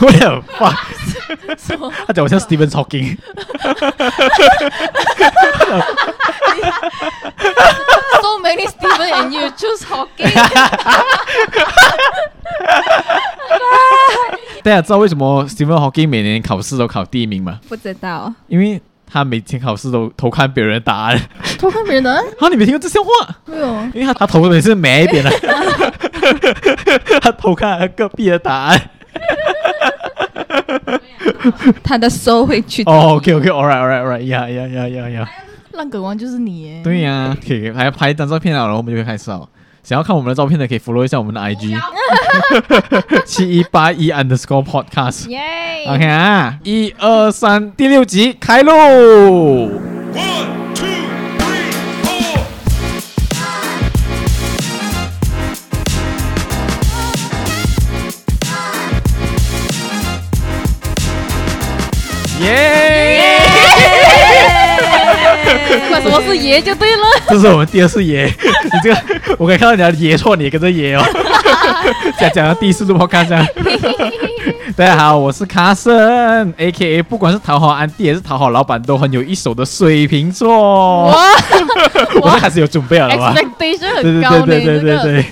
我有哇，什么？他讲我像 Stephen Hawking。So many Stephen and you choose Hawking。大家知道为什么 Stephen Hawking 每年考试都考第一名吗？不知道，因为他每天考试都偷看别人的答案。偷看别人的？啊，你没听过这笑话？没有。因为他他头每次歪一边的，他偷看隔壁的答案。他的手会去。哦，OK，OK，All right，All right，All right，呀呀呀呀呀。烂梗王就是你耶。对呀，可以，还要拍一张照片啊，然后我们就可以开始哦。想要看我们的照片的，可以 follow 一下我们的 IG，七一八一 underscore podcast。耶。OK 啊，一二三，第六集开录。耶！不管什么是爷就对了。这是我们第二次爷，你这个我可以看到你的爷错，你也跟着爷哦。讲讲到第四次我看一下。大家好，我是卡森，A.K.A. 不管是讨好安迪还是讨好老板，都很有一手的水瓶座。哇！我这开始有准备了吗？Expectation 很高呢。对对对对对对。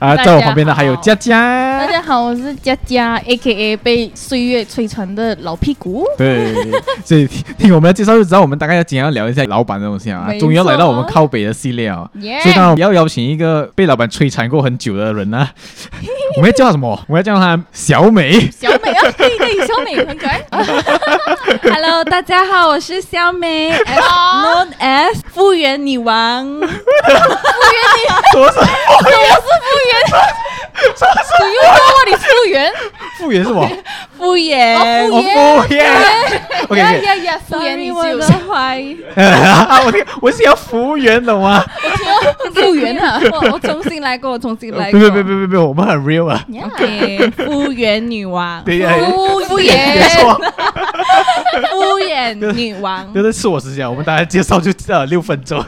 啊，在我旁边的还有佳佳。大家好，我是佳佳，A.K.A. 被岁月摧残的老屁股。对，所以听我们的介绍就知道，我们大概要怎样聊一下老板的东西啊。终于要来到我们靠北的系列啊。所以当然要邀请一个被老板摧残过很久的人呢。我们要叫他什么？我们要叫他小美。小美啊，对对，小美很可爱。Hello，大家好，我是小美，known as 复原女王。复原女王？什么是复原？什么是复原？你又说我你复原？复原是什么？复原。复原。OK，呀呀呀！复原 你我的怀。我听，我是要复原懂吗？我听复原啊！我我重新来过，我重新来过。别别别别别，我们很 real 啊。OK，复原女王。对 呀。复原。别错。敷衍女王。就是我时间，我们大家介绍就呃六分钟。OK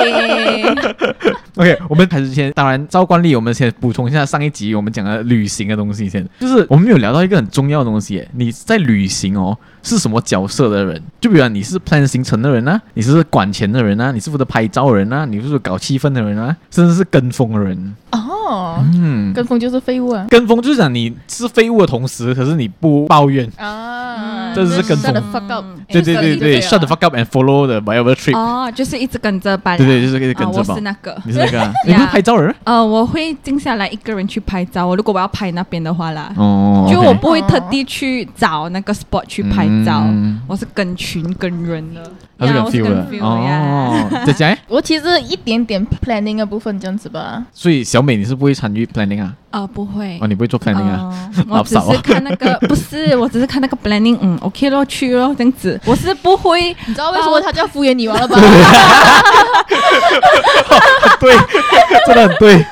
OK OK，我们开始之前，当然照惯例，我们先补充一下上一集我们讲的旅行的东西先。就是我们没有聊到一个很重要的东西，你在旅行哦是什么角色的人？就比如你是 plan 行程的人呢、啊？你是管钱的人呢、啊？你是负责拍照的人呢、啊？你是负责搞气氛的人啊？甚至是跟风的人？哦，嗯，跟风就是废物啊！跟风就是讲你是废物的同时，可是你不抱怨啊，这是跟风。Shut the fuck up！对对对对，shut the fuck up and follow the whatever trip。哦，就是一直跟着班。对对，就是一直跟着办。我是那个，你是那个，你不是拍照人？呃，我会静下来一个人去拍照。我如果我要拍那边的话啦，哦，就我不会特地去找那个 spot 去拍照，我是跟群跟人的。他是跟 feel 的哦。再讲，我其实一点点 planning 的部分这样子吧。所以小美，你是不会参与 planning 啊？啊，不会。哦，你不会做 planning 啊？我只是看那个，不是，我只是看那个 planning，嗯，OK 咯，去咯，这样子。我是不会，你知道为什么他叫敷衍女王了吧？对，真的很对。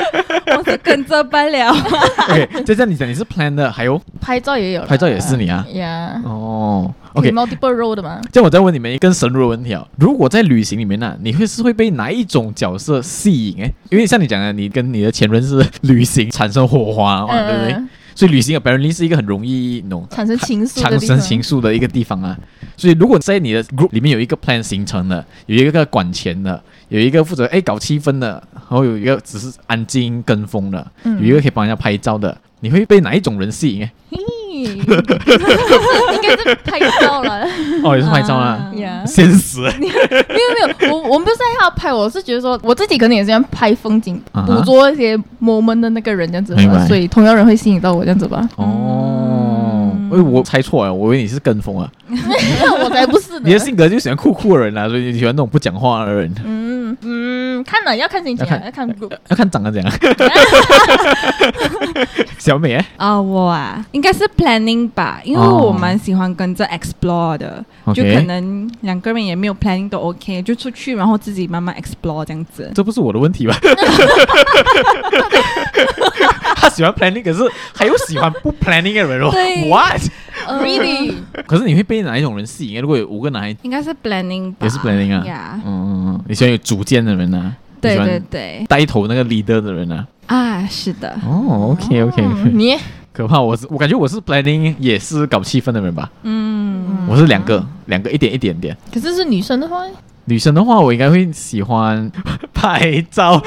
我是跟着班了。OK，就这样你讲你是 plan 的，还有拍照也有，拍照也是你啊？呀。哦，OK，multiple role 的嘛。这样我再问你们一个更深入的问题啊，如果在旅行里面呢，你会是会被哪一种角色吸引？哎，因为像你讲的，你跟你的前任是旅行产生火花嘛，对不对？所以旅行 apparently 是一个很容易弄产生情愫、产生情愫的一个地方啊。所以如果在你的 group 里面有一个 plan 行程的，有一个管钱的，有一个负责哎搞气氛的，然后有一个只是安静跟风的，有一个可以帮人家拍照的，你会被哪一种人吸引？应该是拍照了。哦，也是拍照啊，呀，现实。没有没有，我我们不是要拍，我是觉得说我自己可能也是要拍风景，捕捉一些 moment 的那个人这样子吧，所以同样人会吸引到我这样子吧。哦，哎，我猜错了，我以为你是跟风啊。我才不是。你的性格就喜欢酷酷的人啊，所以你喜欢那种不讲话的人。嗯嗯，看了要看心情，要看要看长得怎样。小美啊，我啊，应该是 planning 吧，因为我蛮喜欢跟着 explore 的，就可能两个人也没有 planning 都 OK，就出去然后自己慢慢 explore 这样子。这不是我的问题吧？他喜欢 planning，可是还有喜欢不 planning 的人哦。What？Really？可是你会被哪一种人吸引？如果有五个男孩，应该是 planning 吧，也是 planning 啊。嗯，你喜欢有主见的人啊？对对对，带头那个 leader 的人啊？啊，是的。哦，OK OK，你可怕！我是我感觉我是 planning 也是搞气氛的人吧。嗯，我是两个两个一点一点点。可是是女生的话，女生的话我应该会喜欢 拍照。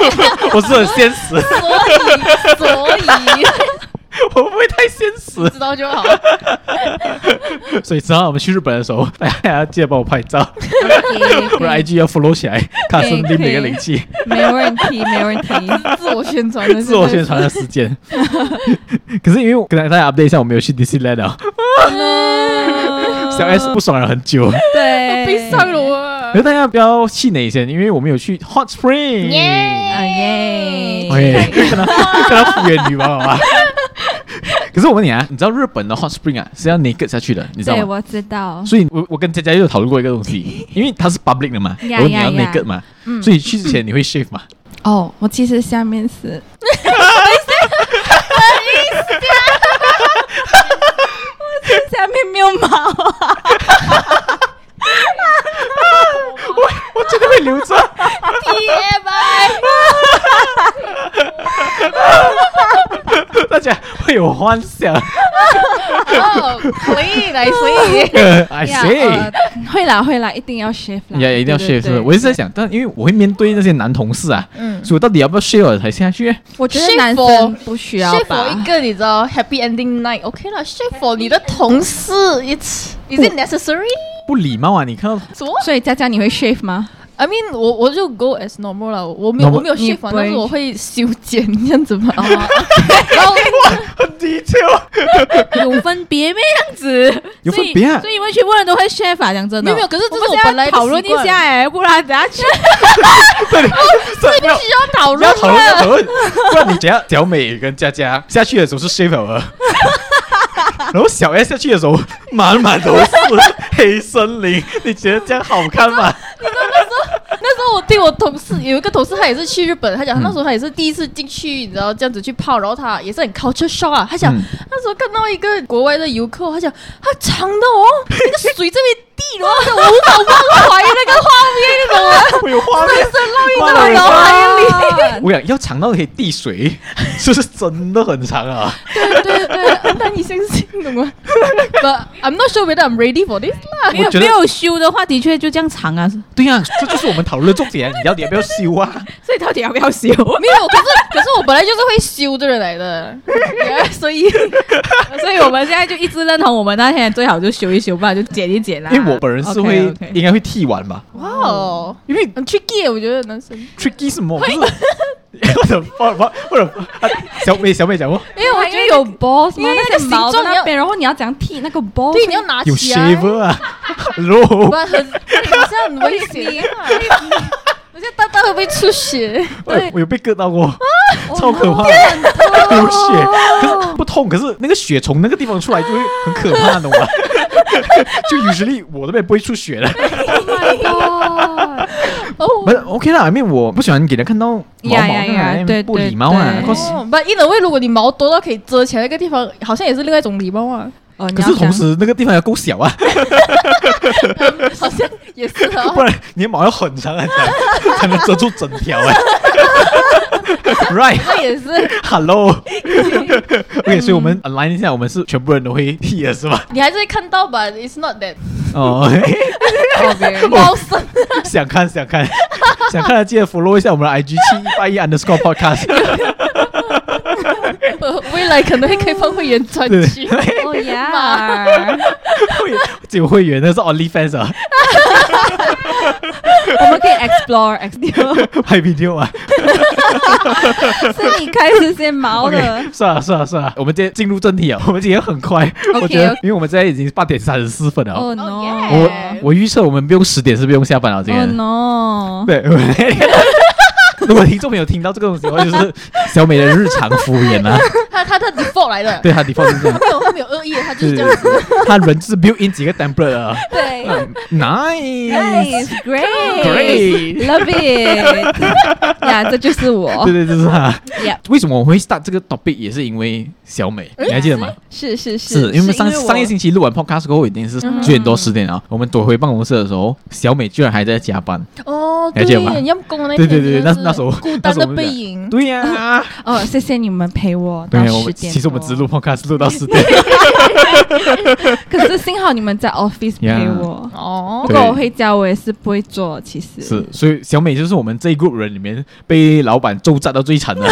我是很现实，所以所以。我不会太现实，知道就好。所以之后我们去日本的时候，大家记得帮我拍照，我的 IG 要 follow 起来，看是另一个灵气。没有问题，没有问题。自我宣传的，自我宣传的时间。可是因为我跟大家 update 一下，我没有去 Disneyland 啊。小 S 不爽了很久，对，悲伤了啊。可是大家不要气馁先，因为我们有去 Hot Spring。耶耶！哎，跟他跟他敷衍女王好吗？可是我问你啊，你知道日本的 hot spring 啊是要 naked 下去的，你知道吗？对，我知道。所以我我跟佳佳又有讨论过一个东西，因为它是 public 的嘛，然后你要 naked 嘛，所以去之前你会 shave 嘛？哦，我其实下面是，下面没有毛啊，我我真的会留着，TMI。大家会有幻想。哦，可以来，所以，I see，会啦会啦，一定要 shave 啦，也一定要。是，我一直在想，但因为我会面对那些男同事啊，嗯，所以我到底要不要 shave 才下去？我觉得男生不需要吧。shave 一个你知道 happy ending night，OK 了，shave for 你的同事，it's is it necessary？不礼貌啊！你看到什么？所以佳佳你会 shave 吗？I mean，我我就 go as normal 了，我没有我没有 shave，但是我会修剪这样子嘛。然后很 detail，有分别没样子？有分别啊？所以你们全部人都会 shave 啊？讲真的，没有没有。可是这是我本来讨论一下哎，不然等下去。这必须要讨论，要讨论要讨论，不然你等下小美跟佳佳下去的时候是 shave 了，然后小 S 下去的时候满满都是黑森林，你觉得这样好看吗？你知道那时候，那时候我听我同事有一个同事，他也是去日本，他讲他那时候他也是第一次进去，你知道这样子去泡，然后他也是很 culture shock 啊。他讲、嗯、那时候看到一个国外的游客，他讲他长的哦，那个水这边滴了，我无法忘怀那个画面，你懂吗？我有画面，深深烙印在我脑海里。我想要长到可以滴水，是不是真的很长啊？对对对，难以相信，懂吗？But I'm not sure whether I'm ready for this 啦。没有没有修的话，的确就这样长啊。对呀、啊，这就是我们讨论的重点。你到底要不要修啊？所以到底要不要修？没有，可是可是我本来就是会修的人来的，所以所以我们现在就一直认同我们那天最好就修一修吧，就剪一剪啦。因为我本人是会 okay, okay. 应该会剃完吧。哇哦，因为很 tricky，我觉得男生 tricky 什么？不是或者或者或者小美小美讲过，因为我觉得有 boss 因为那个形状那边，然后你要怎样剃那个 boss？对，你要拿起来。有 shaver 啊 很很像很危险啊！我觉得大大会不会出血？对，我有被割到过，超可怕，流血，可是不痛，可是那个血从那个地方出来就会很可怕，懂吗？就 usually 我都被不会出血的。哦，不是 OK 啦，因为我不喜欢给人看到毛毛的，不礼貌啊。不，因为如果你毛多到可以遮起来那个地方，好像也是另外一种礼貌啊。可是同时那个地方要够小啊，好像也是啊。不然你的毛要很长很长，才能遮住整条哎。Right，那也是。Hello，OK，所以我们 align 一下，我们是全部人都会 P 的是吧？你还是会看到吧？It's not that。哦，OK，猫生。想看想看想看的记得 follow 一下我们的 IG 七一八一 underscore podcast。未来可能会开放会员专区。哦呀，会只有会员，那是 OnlyFans 啊。我们可以 explore，explore 拍 video 啊。是你开始先毛的。算了算了算了，我们今天进入正题啊。我们今天很快，我觉得，因为我们现在已经八点三十四分了。哦 no！我我预测我们不用十点是不用下班了。今天。哦 no！对。如果听众朋友听到这个东西的话，就是 小美的日常敷衍啊。他他的 default 来的。对，他 default 是这样。没有恶意，他就是这样子。他人就是 build in 几个 template 啊。对，nice，great，great，love it。呀，这就是我。对对，就是他。为什么我会 start 这个 topic 也是因为小美，你还记得吗？是是是，是因为上上一星期录完 podcast 过后已经是九点多十点了，我们躲回办公室的时候，小美居然还在加班。哦，对，要工那对对对，那那时候孤单的背影。对呀。哦，谢谢你们陪我到十点。其实我们只录 podcast 录到十点。可是幸好你们在 office 陪我。哦。如果我回家，我也是不会做。其实是，所以小美就是我们这一 group 人里面被老板咒炸到最惨 的。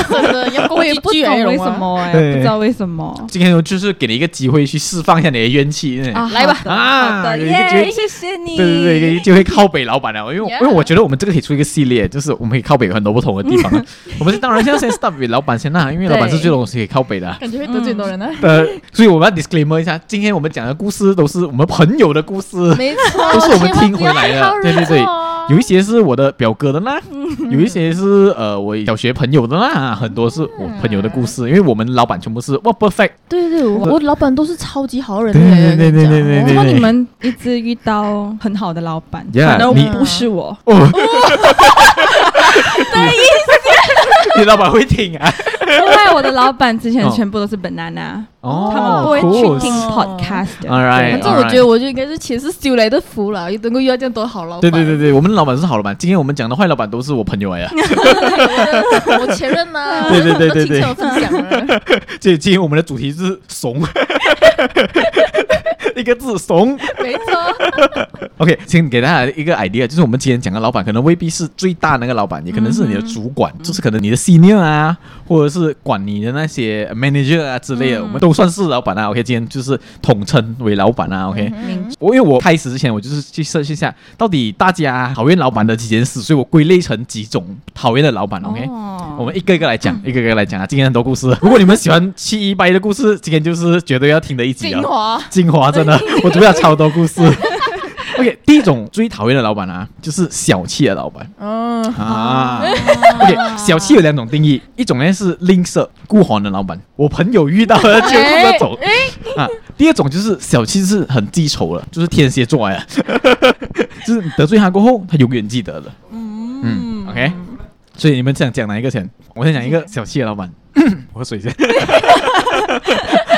我也不懂为什么哎，不知道为什么。今天就是给你一个机会去释放一下你的怨气。来吧。啊，耶！谢谢你。对对对，就会靠北老板了。因为因为我觉得我们这个可以出一个系列，就是我们可以靠北很多不同的地方。我们当然现在先 start with 老板先啦，因为老板是最东西可以靠北的。感觉会得罪很多人呢。呃，所以我们要 disclaimer 一下，今天我们讲的故事都是我们朋友的故事，没错，都是我们听回来的。对对对，有一些是我的表哥的啦，有一些是呃我小学朋友的啦，很多是我朋友的故事。因为我们老板全部是哇 perfect。对对，我老板都是超级好人。对对对对对对。怎么你们一直遇到很好的老板，反而不是我？你老板会听啊？因为我的老板之前全部都是 banana，哦，他们不会去听 podcast。反正我觉得我就应该是前世修来的福了，能够遇到这样多好老板。对对对对，我们老板是好老板。今天我们讲的坏老板都是我朋友哎呀。我前任 呢。对对对对对。分享了。这今天我们的主题是怂。一个字怂，没错。OK，先给大家一个 idea，就是我们今天讲的老板可能未必是最大那个老板，也可能是你的主管，嗯、就是可能你的 senior 啊，或者是管你的那些 manager 啊之类的，嗯、我们都算是老板啊。OK，今天就是统称为老板啊。OK，我、嗯、因为我开始之前我就是去 search 一下，到底大家讨厌老板的几件事，所以我归类成几种讨厌的老板。OK，、哦、我们一个一个来讲，嗯、一个一个来讲啊。今天很多故事，如果你们喜欢七一八一的故事，今天就是绝对要听的一集啊。精华，精华真的，我准备了超多故事。OK，第一种最讨厌的老板啊，就是小气的老板。嗯啊，OK，小气有两种定义，一种呢是吝啬孤寒的老板，我朋友遇到了就是那种啊。第二种就是小气是很记仇了，就是天蝎座呀，就是得罪他过后，他永远记得的。嗯 OK，所以你们想讲哪一个先？我先讲一个小气的老板，我喝水先。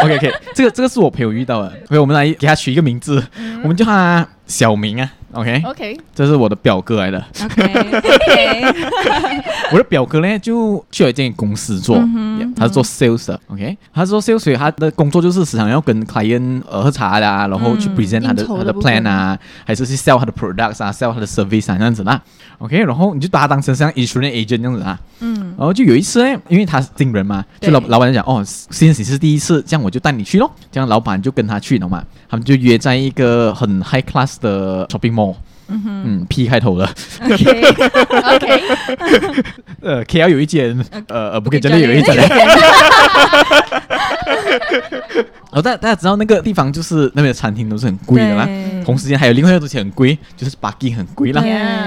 OK OK，这个这个是我朋友遇到的。所以我们来给他取一个名字，我们叫他。小明啊，OK，OK，这是我的表哥来的，OK，我的表哥呢就去了一间公司做，他是做 sales 的，OK，他是做 sales，所以他的工作就是时常要跟 client 呃喝茶啦，然后去 present 他的他的 plan 啊，还是去 sell 他的 products 啊，sell 他的 service 啊这样子啦，OK，然后你就把他当成像 insurance agent 这样子啊，嗯，然后就有一次呢，因为他是新人嘛，就老老板讲哦，现在是第一次，这样我就带你去咯，这样老板就跟他去了嘛，他们就约在一个很 high class。的 shopping mall，嗯哼，嗯，P 开头的，OK，OK，呃，KL 有一间，呃呃，不可以，这里有一间。哦，大大家知道那个地方就是那边的餐厅都是很贵的啦，同时间还有另外一个东西很贵，就是 parking 很贵啦，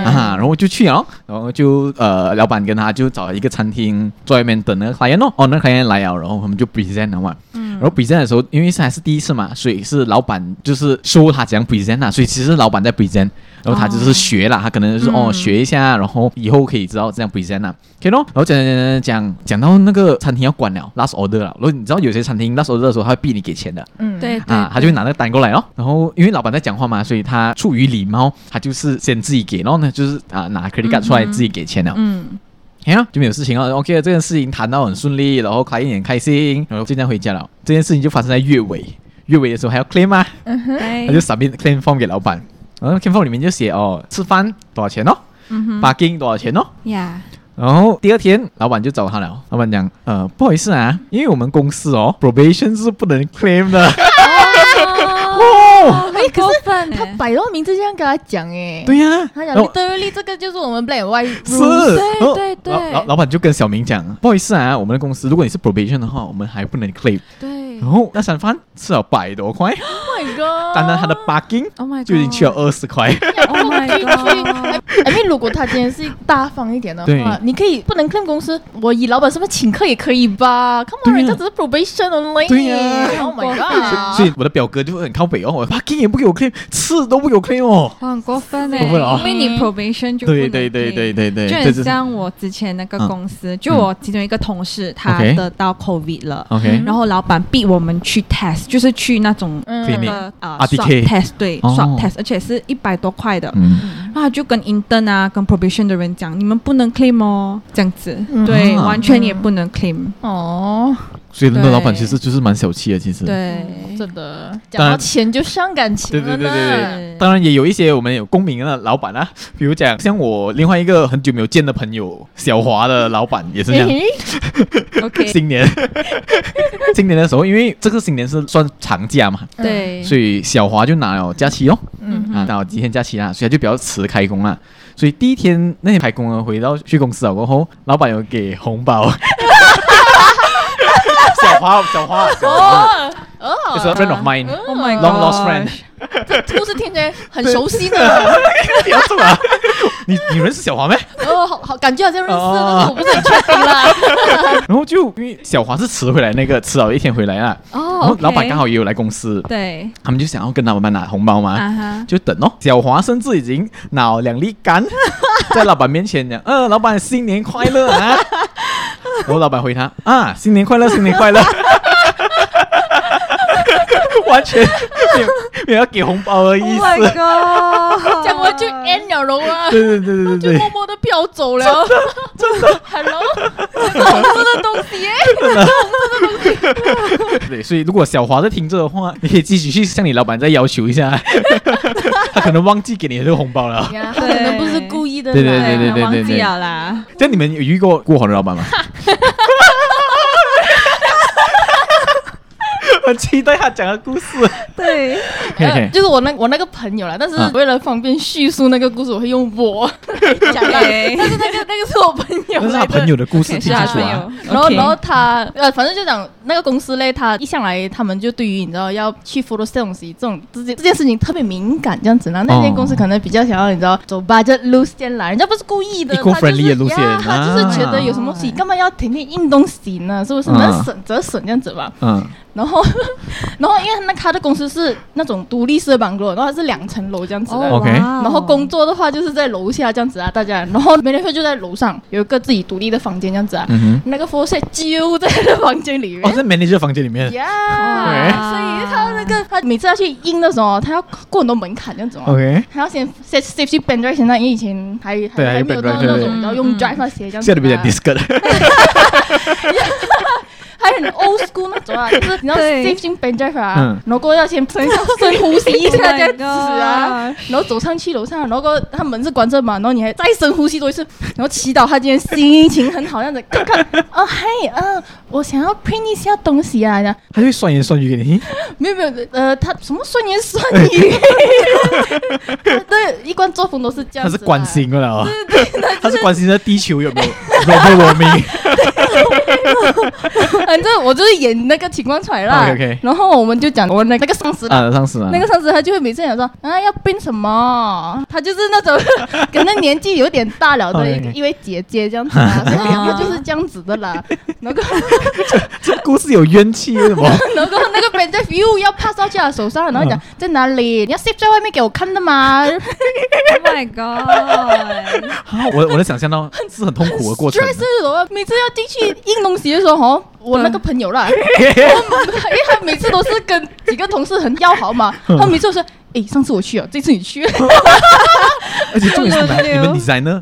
啊，然后就去了，然后就呃，老板跟他就找了一个餐厅在外面等那个客人哦，哦，那客人来了，然后我们就 present 了嘛。然后 present 的时候，因为是还是第一次嘛，所以是老板就是说他怎样 present 啊，所以其实老板在 present，然后他就是学了，他可能就是哦学一下，然后以后可以知道这样 present 啊，OK 咯。然后讲讲讲讲讲到那个餐厅要关了，last order 了。然后你知道有些餐厅 last order 的时候，他会逼你给钱的，嗯，对，啊，他就会拿那个单过来哦。然后因为老板在讲话嘛，所以他出于礼貌，他就是先自己给，然后呢就是啊拿 credit card 出来自己给钱了，嗯。呀，就没有事情了。OK，这件事情谈到很顺利，然后开一很开心，然后就这样回家了。这件事情就发生在月尾，月尾的时候还要 claim 吗？嗯哼，他就 submit claim form 给老板，然后 claim form 里面就写哦，吃饭多少钱哦，嗯哼，parking 多少钱哦，呀，然后第二天老板就找他了，老板讲，呃，不好意思啊，因为我们公司哦，probation 是不能 claim 的。哦，哎，可是他摆到名字这样跟他讲，哎，对呀，他讲 literally 这个就是我们 black and white，是，对对对，老老板就跟小明讲，不好意思啊，我们的公司如果你是 probation 的话，我们还不能 claim，对，然后那三番吃了百多块，Oh my god，单单他的 parking，Oh my god，就已经去了二十块，Oh my god，I mean, 如果他今天是大方一点的话，你可以不能 claim 公司，我以老板身份请客也可以吧？Come on，呀。人家只是 probation only。对呀。Oh my god！所以我的表哥就会很靠北哦，我 parking 也不给我 claim，吃都不给我 claim 哦。很过分哎，过分了。哦因为你 probation 就对对对对对对，就是很像我之前那个公司，就我其中一个同事，他得到 COVID 了。OK，然后老板逼我们去 test，就是去那种那个呃 RDK swab test，对哦。swab test，而且是一百多块的。嗯，然后就跟 intern 啊、跟 probation 的人讲，你们不能 claim 哦，这样子，嗯。对，啊。完全也不能 claim，哦，所以那个对老板其实就是蛮小气的，其实。对，真的，讲到钱就伤感情对了呢。对对对对对当然也有一些我们有共鸣的老板啊，比如讲像我另外一个很久没有见的朋友小华的老板也是这样。OK，新年，新年的时候，因为这个新年是算长假嘛，对，所以小华就拿了假期哦，嗯啊，拿了几天假期啦，所以他就比较迟开工啦。所以第一天那天排工啊，回到去公司啊过后，老板有给红包。小华，小华，小华哦，is a friend of mine，Oh my long lost friend。故事听起来很熟悉呢。你？你你认识小华没？哦，好好，感觉好像认识，哦但是我不是很确定啦。然后就因为小华是迟回来那个，迟了一天回来啦。然哦后老板刚好也有来公司，对，他们就想要跟老板拿红包嘛。就等哦，小华甚至已经拿两粒柑，在老板面前讲：“嗯、老板新年快乐啊！” 然后老板回他：“啊，新年快乐，新年快乐。”完全没有没有要给红包的意 Oh 思。my god，讲完就 end 了咯啊，对对对对就对默默的飘走了。真的，Hello，这个红色的东西耶。对 对，所以如果小华在听着的话，你可以继续去向你老板再要求一下，他可能忘记给你的这个红包了。呀，他可能不是故意的啦。对对对对对忘记了啦，这样你们有遇过过好的老板吗？很期待他讲的故事。对，就是我那我那个朋友啦，但是嗯为了方便叙述那个故事，我会用我来 讲啦。但是那个那个是我朋友那是他。朋友的故事，听清是他楚啊朋友。然后然后他呃，反正就讲那个公司嘞，他一向来他们就对于你知道要去 photo sale 东西这种这件这件事情特别敏感这样子。然后那间公司可能比较想要你知道走 budget 路线啦，人家不是故意的路线呀他就是觉得啊有什么东西干嘛要天天印东西呢？是不是？嗯能省则省这样子吧。嗯，然后，然后因为那他的公司是那种独立式的 bungalow，然后它是两层楼这样子的。OK 哦然后工作的话就是在楼下这样子啊，大家。然后 manager 就在楼上有一个自己独立的房间这样子啊。嗯那个 f o r c e 就在那房间里面，哦，面。在 manager 房间里面。呀哇所以他那个他每次要去印的时候，他要过很多门槛这样子哦。OK，他要先 set safety pen drive 先上，因为以前还还还没有到那种，然后用 drive 那些这样子啊。现在比较 disc 还很 old school 那种啊，就是你知道对。Safety pen drive 啊，嗯。然后过后要先深深呼吸 一下 Oh 这样子啊然后走上去楼上，然后过他门是关着嘛，然后你还再深呼吸多一次，然后祈祷他今天心情很好，这样子看看，哦嗨，嗯，我想要 print 一下东西啊，这样。他就会酸言酸语给你。没有没有，呃，他什么酸言酸语，对，一贯作风都是这样，他是关，心的了哦，他是关心的地球有没有 global warming。反正我就是演那个情况出来啦 OK，OK 然后我们就讲我那那个上司。啊，上司啊，那个上司他就会每次讲说啊要变什么，他就是那种 可能年纪有点大了的一 OK，OK 一位姐姐这样子啊，所以他就是这样子的啦。然后 这故事有冤气，为什么？然后那个 pen drive 又要 pass 到去他手上，然后讲在哪里？你要 save 在外面给我看的吗 Oh my god！啊，我我能想象到是很痛苦的过程。？stress 是什么？每次要进去印东西的时候，哦，我那个朋友啦，因为他每次都是跟几个同事很要好嘛，他每次都说。诶，上次我去了，这次你去。而且重点是你们 designer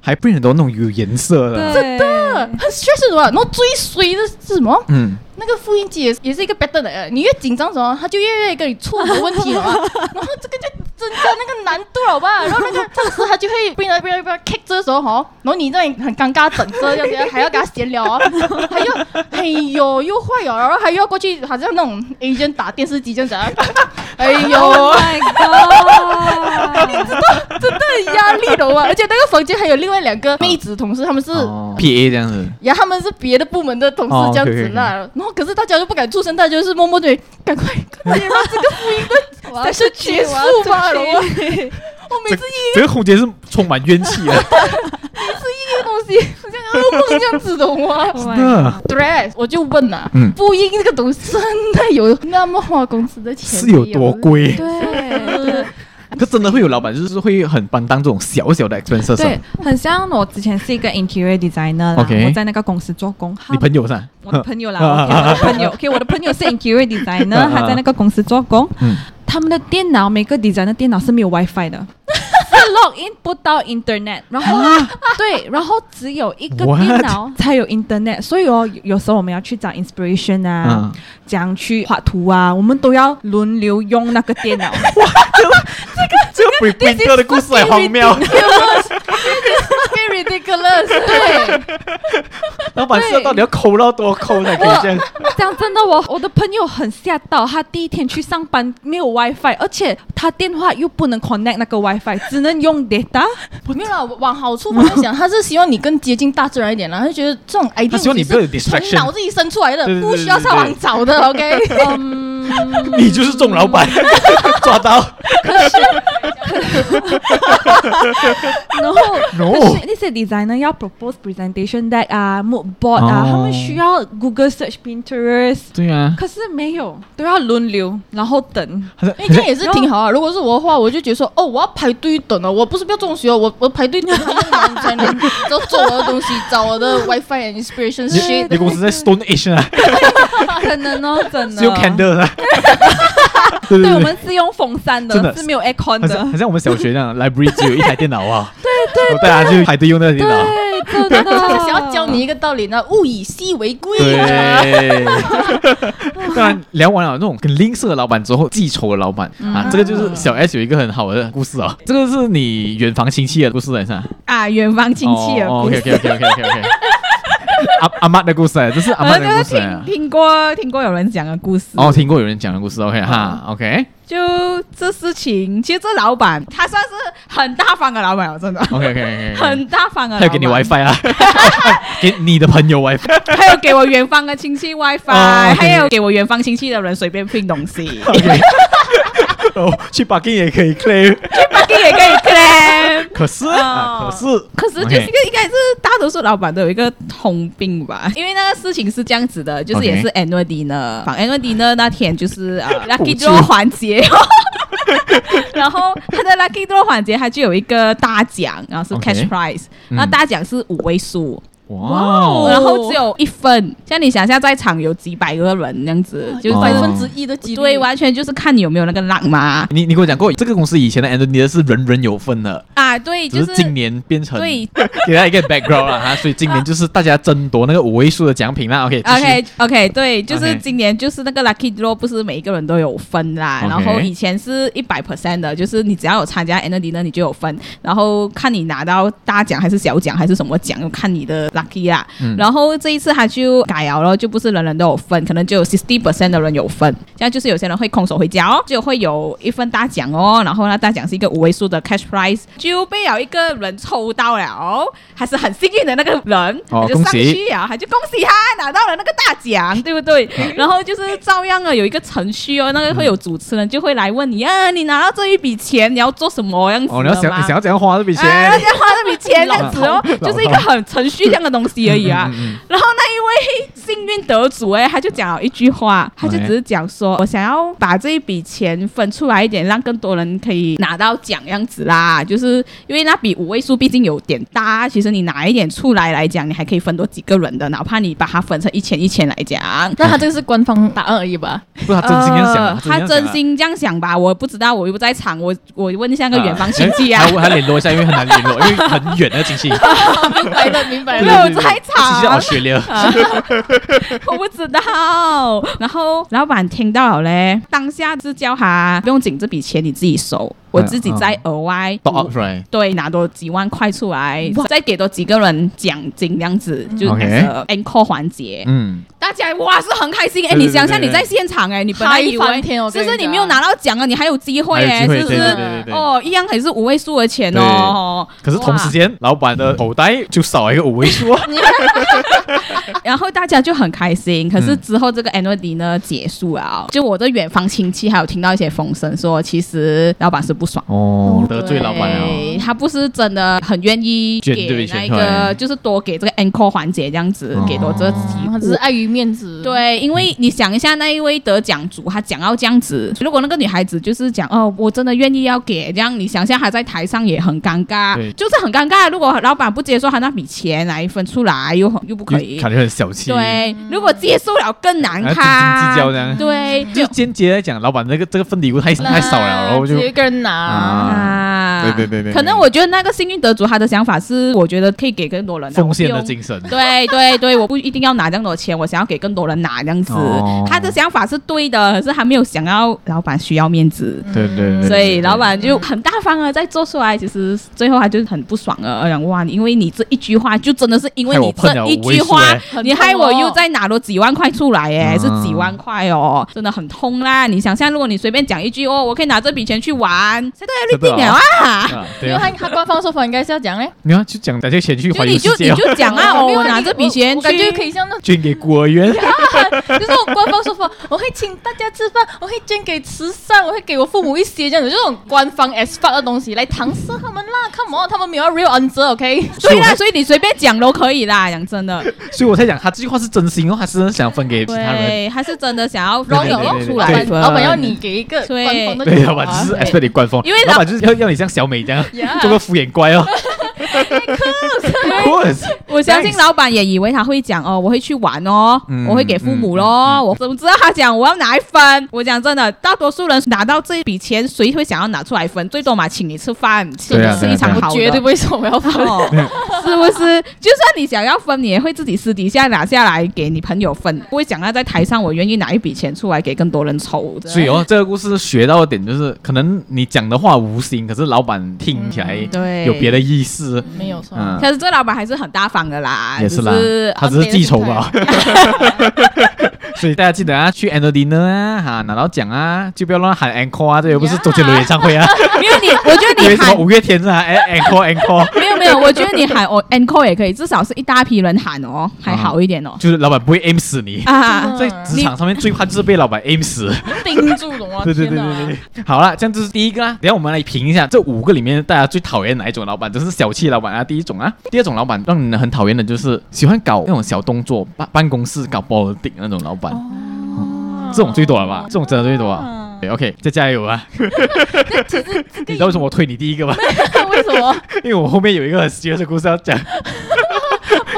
还 print 很多那种有颜色的，真的，很 stress 是什么？然后最衰的是什么？嗯，那个复印机也也是一个 pattern 的，你越紧张什么，它就越越跟你出很多问题了嘛。然后这个就增加那个难度好吧？然后那个上司他就会不要不要不要 kick 这个时候哈，然后你这里很尴尬等着，要不要还要跟他闲聊啊？还要哎呦又坏哦，然后还要过去好像那种 agent 打电视机这样子啊，哎呦。Oh my god！真的很压力的哇，而且那个房间还有另外两个妹子同事，他们是哦 PA 这样子，然后，他们是别的部门的同哦事这样子啦。然后可是大家都不敢出声，大家就是默默的赶快快点让这个福音的才是结束吧，我每次一这个空间是充满怨气的。个东西好像噩梦这样子的吗 Oh my 真的 God？Dress，我就问了，嗯复印这个东西真的有那么花公司的钱？是有多贵？对可真的会有老板就是会很担当这种小小的 expenses 对啊。，很像我之前是一个 interior designer 我在那个公司做工。你朋友噻？我的朋友啦我的朋友，OK，我的朋友是 interior designer，他在那个公司做工。嗯他们的电脑每个 design 的电脑是没有 WiFi 的，是 log in 不到 internet，然后对，然后只有一个？电脑才有 internet，所以哦，有时候我们要去找 inspiration 啊嗯，这样去画图啊，我们都要轮流用那个电脑。这个比 printer 的故事很荒谬。Very ridiculous，对，老板知道到底要抠到多抠才可以这样？讲真的，我我的朋友很吓到，他第一天去上班没有 WiFi，而且他电话又不能 connect 那个 WiFi，只能用 data。没有啦，往好处方面想，他是希望你更接近大自然一点啦，他就觉得这种 idea 他希望你不要有从 distraction 脑子里生出来的不需要上网找的，OK？嗯，你就是众老板，抓到。然后 No 可是那些 designer 要 propose presentation deck 啊，mood board 啊，哦他们需要 Google search Pinterest，对啊，可是没有，都要轮流，然后等。哎，这样也是挺好啊。如果是我的话，我就觉得说，哦，我要排队等了。我不是不要这种学哦，我我排队等，他才能 找找我的东西，找我的 WiFi and inspiration shit。你公司在 Stone Age 啊，可能哦，真的。是用 candle 的。对 对，对对，我们是用风扇真的的，是没有 aircon 的。很像我们小学那样，library 只有一台电脑啊。对对，大家就排队用那个电脑。对，真的。想要教你一个道理呢，物以稀为贵。对，当然聊完了那种很吝啬的老板之后，记仇的老板啊，这个就是小 S 有一个很好的故事啊。这个是你远房亲戚的故事，是吧？啊，远房亲戚的故 OK。OK OK OK OK。阿阿妈的故事，这是阿妈的故事啊。听听过听过有人讲的故事，哦，听过有人讲的故事，OK 哈，OK。就这事情，其实这老板他算是很大方的老板哦，真的。OK 很大方的老板。还有给你 WiFi 啊，给你的朋友 WiFi。还有给我远方的亲戚 WiFi，、还有给我远方亲戚的人随便拼东西，OK，哦，去 bugging 也可以 claim，巴金也可以 claim。可是可是可是就是一个应该是大多数老板都有一个通病吧，因为那个事情是这样子的，就是也是 annual dinner，放 annual dinner 那天就是呃 lucky 补 draw 环节，然后他的 lucky draw 环节他就有一个大奖，然后是 cash prize，嗯。那大奖是五位数。哇哦，然后只有一份，像你想象在场有几百个人这样子，就就是哦百分之一的几率。对，完全就是看你有没有那个 luck 嘛。你你跟我讲过，这个公司以前的 Anthony 是人人有份的，啊，对，就是是今年变成对 给他一个 background 了哈，所以今年就是大家争夺那个五位数的奖品啦。OK OK OK，对，就是今年就是那个 lucky draw，不是每一个人都有分啦。然后以前是一百 percent 的，就是你只要有参加 Annual Dinner 你就有分，然后看你拿到大奖还是小奖还是什么奖，看你的 lucky 啦。嗯然后这一次他就改了咯，就不是人人都有分，可能就有 sixty percent 的人有分。这样就是有些人会空手回家哦，就会有一份大奖哦。然后呢，大奖是一个五位数的 cash prize，就被有一个人抽到了，还是很幸运的那个人，哦他就上去啊，他就恭喜他拿到了那个大奖，对不对？然后就是照样啊，有一个程序哦，那个会有主持人就会来问你啊，你拿到这一笔钱你要做什么样子的哦，你要想你想要怎样花这笔钱？啊，要怎样花这笔钱这样子哦 就是一个很程序这样的东西而已啊。嗯嗯嗯然后那一位幸运得主哎，他就讲了一句话，他就只是讲说，我想要把这一笔钱分出来一点，让更多人可以拿到奖样子啦。就是因为那笔五位数毕竟有点大，其实你拿一点出来来讲，你还可以分多几个人的，哪怕你把它分成一千一千来讲。那他这个是官方答案而已吧？不是他真心这样想呃，他真心这样想吧，我不知道，我又不在场，我我问一下那个远方亲戚啊还。还联络一下，因为很难联络，因为很远的亲戚。明白了，明白没了。有在场其实学了，我不知道。然后老板听到了嘞，当下就叫他不用紧，这笔钱你自己收，我自己再额外对拿多几万块出来，再给多几个人奖金，这样子就 OK 是 encore 环节。嗯，大家哇是很开心哎，你想象对对你在现场哎，你本来以为嗨翻天我跟你讲是不是你没有拿到奖啊，你还有机会哎，是不是？哦，一样还是五位数的钱哦。可是同时间，老板的口袋就少了一个五位数啊。然后大家就很开心，可是之后这个 annual dinner 呢结束了，就我的远方亲戚还有听到一些风声说，其实老板是不不爽。哦，得罪老板了。他不是真的很愿意给那个，就是多给这个 encore 环节这样子，给多这个机会，他只是碍于面子。对，因为你想一下，那一位得奖主，他讲要这样子，如果那个女孩子就是讲哦，我真的愿意要给，这样你想象他在台上也很尴尬，就是很尴尬。如果老板不接受他那笔钱来分出来，又又不可以，感觉很小气。对，如果接受了更难看。计较这样。对，就间接来讲，老板这个这个份礼物太太少了，然后就啊。对对对对。可能我觉得那个幸运得主他的想法是，我觉得可以给更多人奉献的精神。对对对，我不一定要拿这么多钱，我想要给更多人拿这样子。他的想法是对的，可是他没有想要老板需要面子。对对。所以老板就很大方的在做出来，其实最后他就是很不爽了。哇，因为你这一句话，就真的是因为你这一句话，你害我又再拿了几万块出来，哎，是几万块哦，真的很痛啦。你想象，如果你随便讲一句哦，我可以拿这笔钱去玩，谁都要绿电了啊。因为他他官方说法应该是要讲嘞，你要去讲这些钱去环游世界，你就讲啊，我拿这笔钱，我感觉可以像那捐给孤儿院，就是我官方说法，我会请大家吃饭，我会捐给慈善，我会给我父母一些这样子，这种官方 as fuck 的东西来搪塞他们啦。Come on，他们没有 real answer，OK？对啦，所以你随便讲都可以啦，讲真的。所以我才讲他这句话是真心哦，还是想分给其他人？对，他是真的想要让有出来。老板要你给一个官方的，对，老板只是 expect 你官方，因为老板就是要要你像小美这样 做个敷衍乖哦。我相信老板也以为他会讲哦，我会去玩哦，我会给父母咯。我怎么知道他讲我要拿一分？我讲真的，大多数人拿到这一笔钱，谁会想要拿出来分？最多嘛，请你吃饭，请你吃一场好的，绝对不会说我要分，是不是？就算你想要分，你也会自己私底下拿下来给你朋友分，不会讲他在台上，我愿意拿一笔钱出来给更多人抽。所以哦，这个故事学到的点就是，可能你讲的话无心，可是老板听起来对有别的意思。没有错，嗯，可是这老板还是很大方的啦，也是啦，他只是记仇吧。所以大家记得啊，去 end dinner 啊，哈，拿到奖啊，就不要乱喊 encore 啊，这又不是周杰伦演唱会啊。没有你，我觉得你喊五月天是啊，哎，encore encore。没有没有，我觉得你喊我 encore 也可以，至少是一大批人喊哦，还好一点哦。就是老板不会 aim 死你啊，在职场上面最怕就是被老板 aim 死，盯住的吗？对对对对对。好了，这样这是第一个啊，等下我们来评一下这五个里面大家最讨厌哪一种老板，就是小气老板啊，第一种啊，第二种老板让人很讨厌的就是喜欢搞那种小动作，办办公室搞 Bolting 那种老板。这种最多了吧？这种真的最多啊！对，OK，再加油啊！你知道为什么我推你第一个吗？为什么？因为我后面有一个很绝的故事要讲。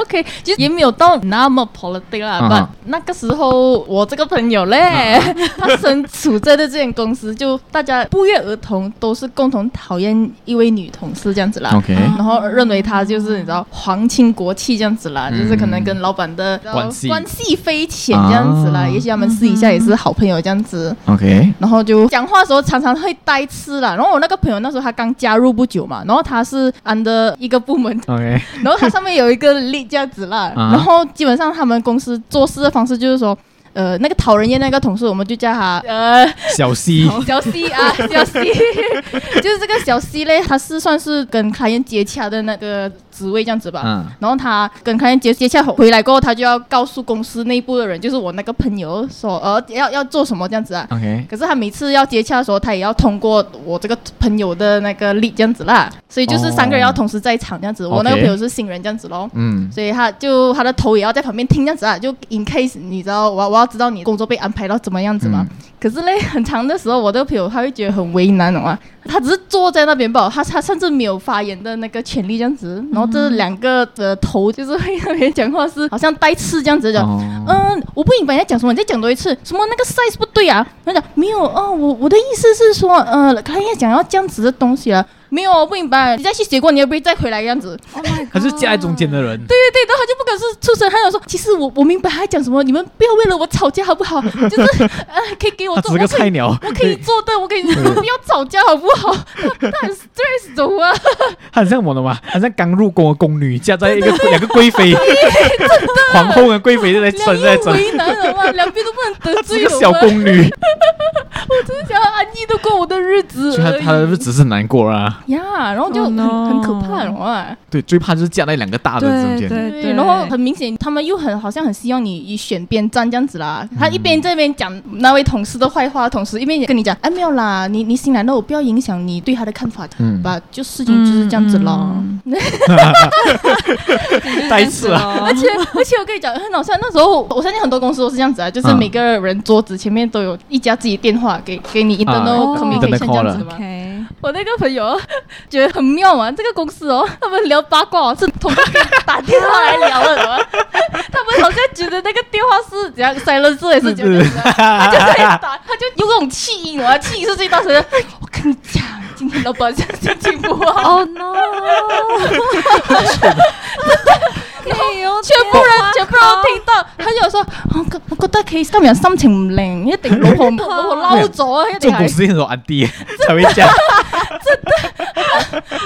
OK，其实也没有到那么 politics 啦。Uh huh. 那个时候，我这个朋友嘞，uh huh. 他身处在的这间公司，就大家不约而同都是共同讨厌一位女同事这样子啦。OK，然后认为她就是你知道皇亲国戚这样子啦，uh. 就是可能跟老板的关系关系匪浅这样子啦。Uh huh. 也许他们私底下也是好朋友这样子。OK，然后就讲话的时候常常会呆痴啦。然后我那个朋友那时候他刚加入不久嘛，然后他是 under 一个部门，OK，然后他上面有一个 lead 这样子啦。然后基本上他们公司做事的方式就是说，呃，那个讨人厌那个同事，我们就叫他呃小 C，小 C 啊，小 C，就是这个小 C 嘞，他是算是跟客人接洽的那个。职位这样子吧，嗯、然后他跟客人接接洽回来过后，他就要告诉公司内部的人，就是我那个朋友说，呃，要要做什么这样子啊。OK。可是他每次要接洽的时候，他也要通过我这个朋友的那个 lead 这样子啦，所以就是三个人要同时在场这样子。哦、我那个朋友是新人这样子咯，嗯，所以他就他的头也要在旁边听这样子啊，就 in case 你知道我我要知道你工作被安排到怎么样子嘛。嗯、可是嘞，很长的时候，我这个朋友他会觉得很为难的嘛。他只是坐在那边吧，他他甚至没有发言的那个权利这样子，然后这两个的头就是会那边讲话是好像带刺这样子讲，嗯、呃，我不明白你在讲什么，你再讲多一次，什么那个 size 不对啊？他讲没有，哦，我我的意思是说，呃，他也讲要这样子的东西啊。没有，我不明白。你再去写过，你又不会再回来样子。他是夹在中间的人。对对对，然后他就不敢是出声，他想说，其实我我明白他讲什么，你们不要为了我吵架好不好？就是呃，可以给我做。个菜鸟。我可以做的，我可以，不要吵架好不好？他很 stress 走啊。他很像我的嘛，好像刚入宫的宫女夹在一个两个贵妃，皇后跟贵妃就在争在争。为难了两边都不能得罪。是个小宫女。我只是想要安逸的过我的日子。所以他他的日子是难过啊。呀，然后就很、oh no. 很可怕了。对，最怕就是夹在两个大的中间。对，对，对，然后很明显，他们又很好像很希望你选边站这样子啦。他一边这边讲那位同事的坏话，同时一边也跟你讲，哎，没有啦，你你新来的，我不要影响你对他的看法，嗯，吧，就事情就是这样子咯。带刺啊！而且而且我跟你讲，很好笑，那时候我相信很多公司都是这样子啊，就是每个人桌子前面都有一家自己电话给给你 internal communication 这样子嘛。我那个朋友觉得很妙啊，这个公司哦，他们聊八卦是通过打电话来聊的，嘛？他们好像觉得那个电话是怎样塞了字也是觉得，他就在打，他就用那种气音我的，气音是最大声。我跟你讲，今天老板心情不好。Oh no！全部人全部人都听到，他就说：我我觉得佢今日心情唔靓，一定老婆 老婆嬲咗啊！一定系。做公司很多安迪才会讲，真 的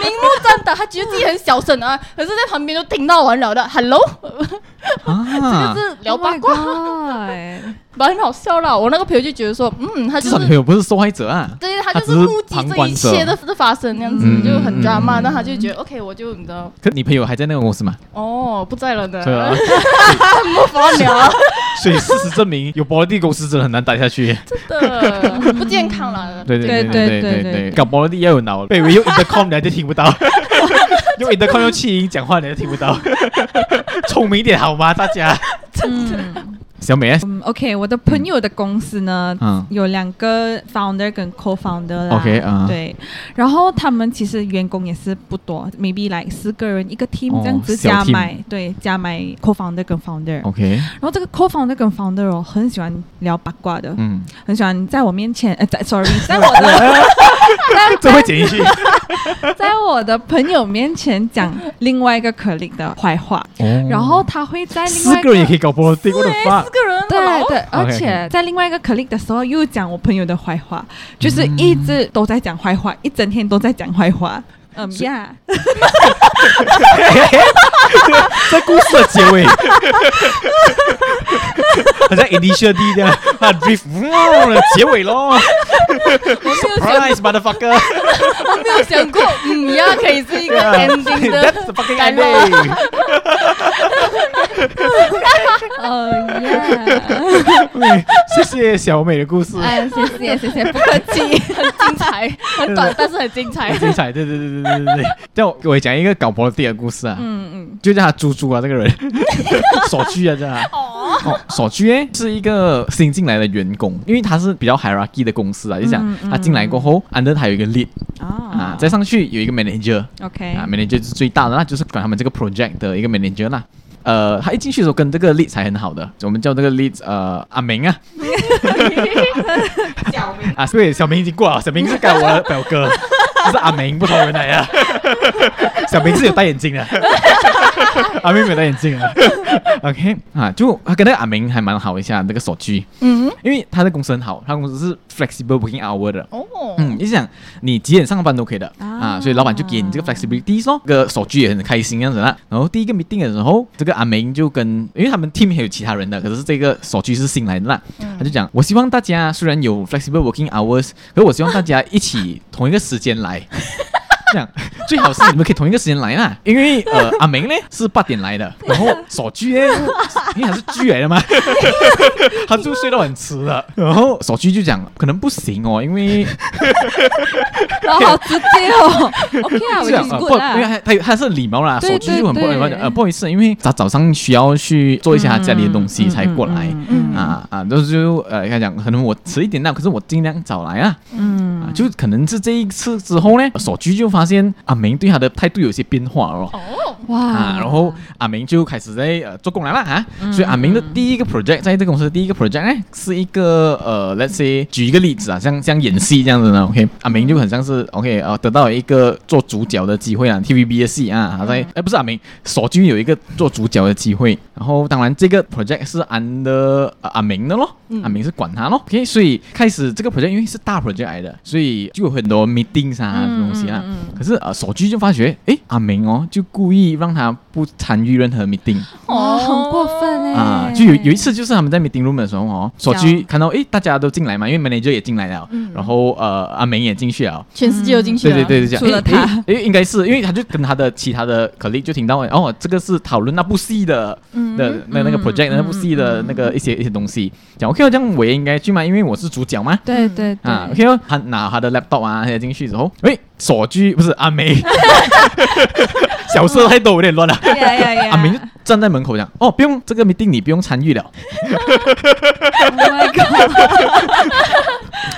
明目张胆，他觉得自己很小声啊，可是在旁边就听到完了的。Hello，啊，这个是聊八卦。蛮好笑啦，我那个朋友就觉得说，嗯，他就是朋友不是受害者啊，对，他就是目击这一切的的发生，那样子、嗯、就很 drama，那、嗯、他就觉得、嗯、OK，我就你知道。可你朋友还在那个公司吗？哦，不在了的。对啊，没法聊。所以事实证明，有保利公司真的很难待下去。真的 不健康了。对对对对对对，搞保利要有脑，被用 intercom 你还是听不到，用 intercom 用气音讲话你就听不到，聪明一点好吗？大家。真的。小美。嗯，OK，我的朋友的公司呢，嗯，有两个 founder 跟 co-founder 啦，OK 啊，对，然后他们其实员工也是不多，maybe like 四个人一个 team 这样子加买，对，加买 co-founder 跟 founder，OK，然后这个 co-founder 跟 founder 哦，很喜欢聊八卦的，嗯，很喜欢在我面前，呃，在 sorry，在我的，这会剪进去，在我的朋友面前讲另外一个 colleague 的坏话，然后他会在另外四个人也可以搞不定，我的妈。个对对，而且在另外一个 colleague 的时候又讲我朋友的坏话，就是一直都在讲坏话，一整天都在讲坏话。嗯呀，在故事的结尾，好像 initial D 这样，啊 drift，结尾咯。Surprise motherfucker！我没有想过，嗯呀，可以是一个 ending 的感觉。哦呀！谢谢小美的故事。哎，谢谢谢谢，不客气，很精彩，很短，但是很精彩，精彩，对对对对对对对。叫 我讲一个搞婆地的故事啊，嗯嗯，就叫他猪猪啊，这个人，锁居啊，叫他。哦，锁居诶，是一个新进来的员工，因为他是比较 hierarchy 的公司啊，就讲他进来过后，under 他有一个 lead，啊，再上去有一个 manager，OK，啊，manager 是最大的，那就是管他们这个 project 的一个 manager 啦。呃，他一进去的时候跟这个 lead 才很好的，我们叫这个 lead 呃阿明啊，小明。啊，对，小明已经过了，小明是改我的表哥，不是阿明，不同人来啊，小明是有戴眼镜的，阿明没有戴眼镜啊，OK 啊，就他跟那个阿明还蛮好一下，那个锁居，嗯，因为他的公司很好，他公司是 flexible working hour 的，哦，嗯，你想你几点上班都可以的。啊，所以老板就给你这个 flexibility 咯，这个锁居也很开心这样子啦，然后第一个 meeting 的时候，这个阿明就跟，因为他们 team 还有其他人的，可是这个锁居是新来的啦，嗯、他就讲，我希望大家虽然有 flexible working hours，可是我希望大家一起同一个时间来。は。这样最好是你们可以同一个时间来啦，因为呃 阿明呢是八点来的，然后锁居呢，因为他是居来的嘛，他就睡到很迟了，然后锁居就讲可能不行哦，因为，好直接哦，OK 啊，这样不，因为他他他是礼貌啦，锁居就很不礼貌，呃不好意思，因为他早上需要去做一下他家里的东西才过来，啊啊，就是就呃他讲可能我迟一点到，可是我尽量早来啊，嗯，就可能是这一次之后呢，锁居就发。发现阿明对他的态度有些变化哦，哇、啊！然后阿明就开始在呃做工来了啊，嗯、所以阿明的第一个 project 在这个公司的第一个 project 呢，是一个呃，let's say 举一个例子啊，像像演戏这样子呢，OK，阿明就很像是 OK 啊，得到了一个做主角的机会啊，TVB 的戏啊，他在哎不是阿明，锁居有一个做主角的机会，然后当然这个 project 是 under 阿明的咯，嗯、阿明是管他咯，OK，所以开始这个 project 因为是大 project 来的，所以就有很多 meetings 啊、嗯、东西啊。可是呃，锁居就发觉，诶，阿明哦，就故意意让他不参与任何 meeting。哦，很过分哎！啊，就有有一次就是他们在 meeting room 的时候哦，所居看到诶大家都进来嘛，因为 manager 也进来了，然后呃阿明也进去了，全世界都进去了，对对对对，除了他，诶应该是因为他就跟他的其他的 colleague 就听到哦，这个是讨论那部戏的的那那个 project 那部戏的那个一些一些东西，讲 OK 这样我也应该去嘛，因为我是主角嘛。对对啊，OK 他拿他的 laptop 啊，他进去之后，诶所居不是阿梅，小色太多有点乱了，阿明。站在门口讲哦，不用这个 meeting 你不用参与了。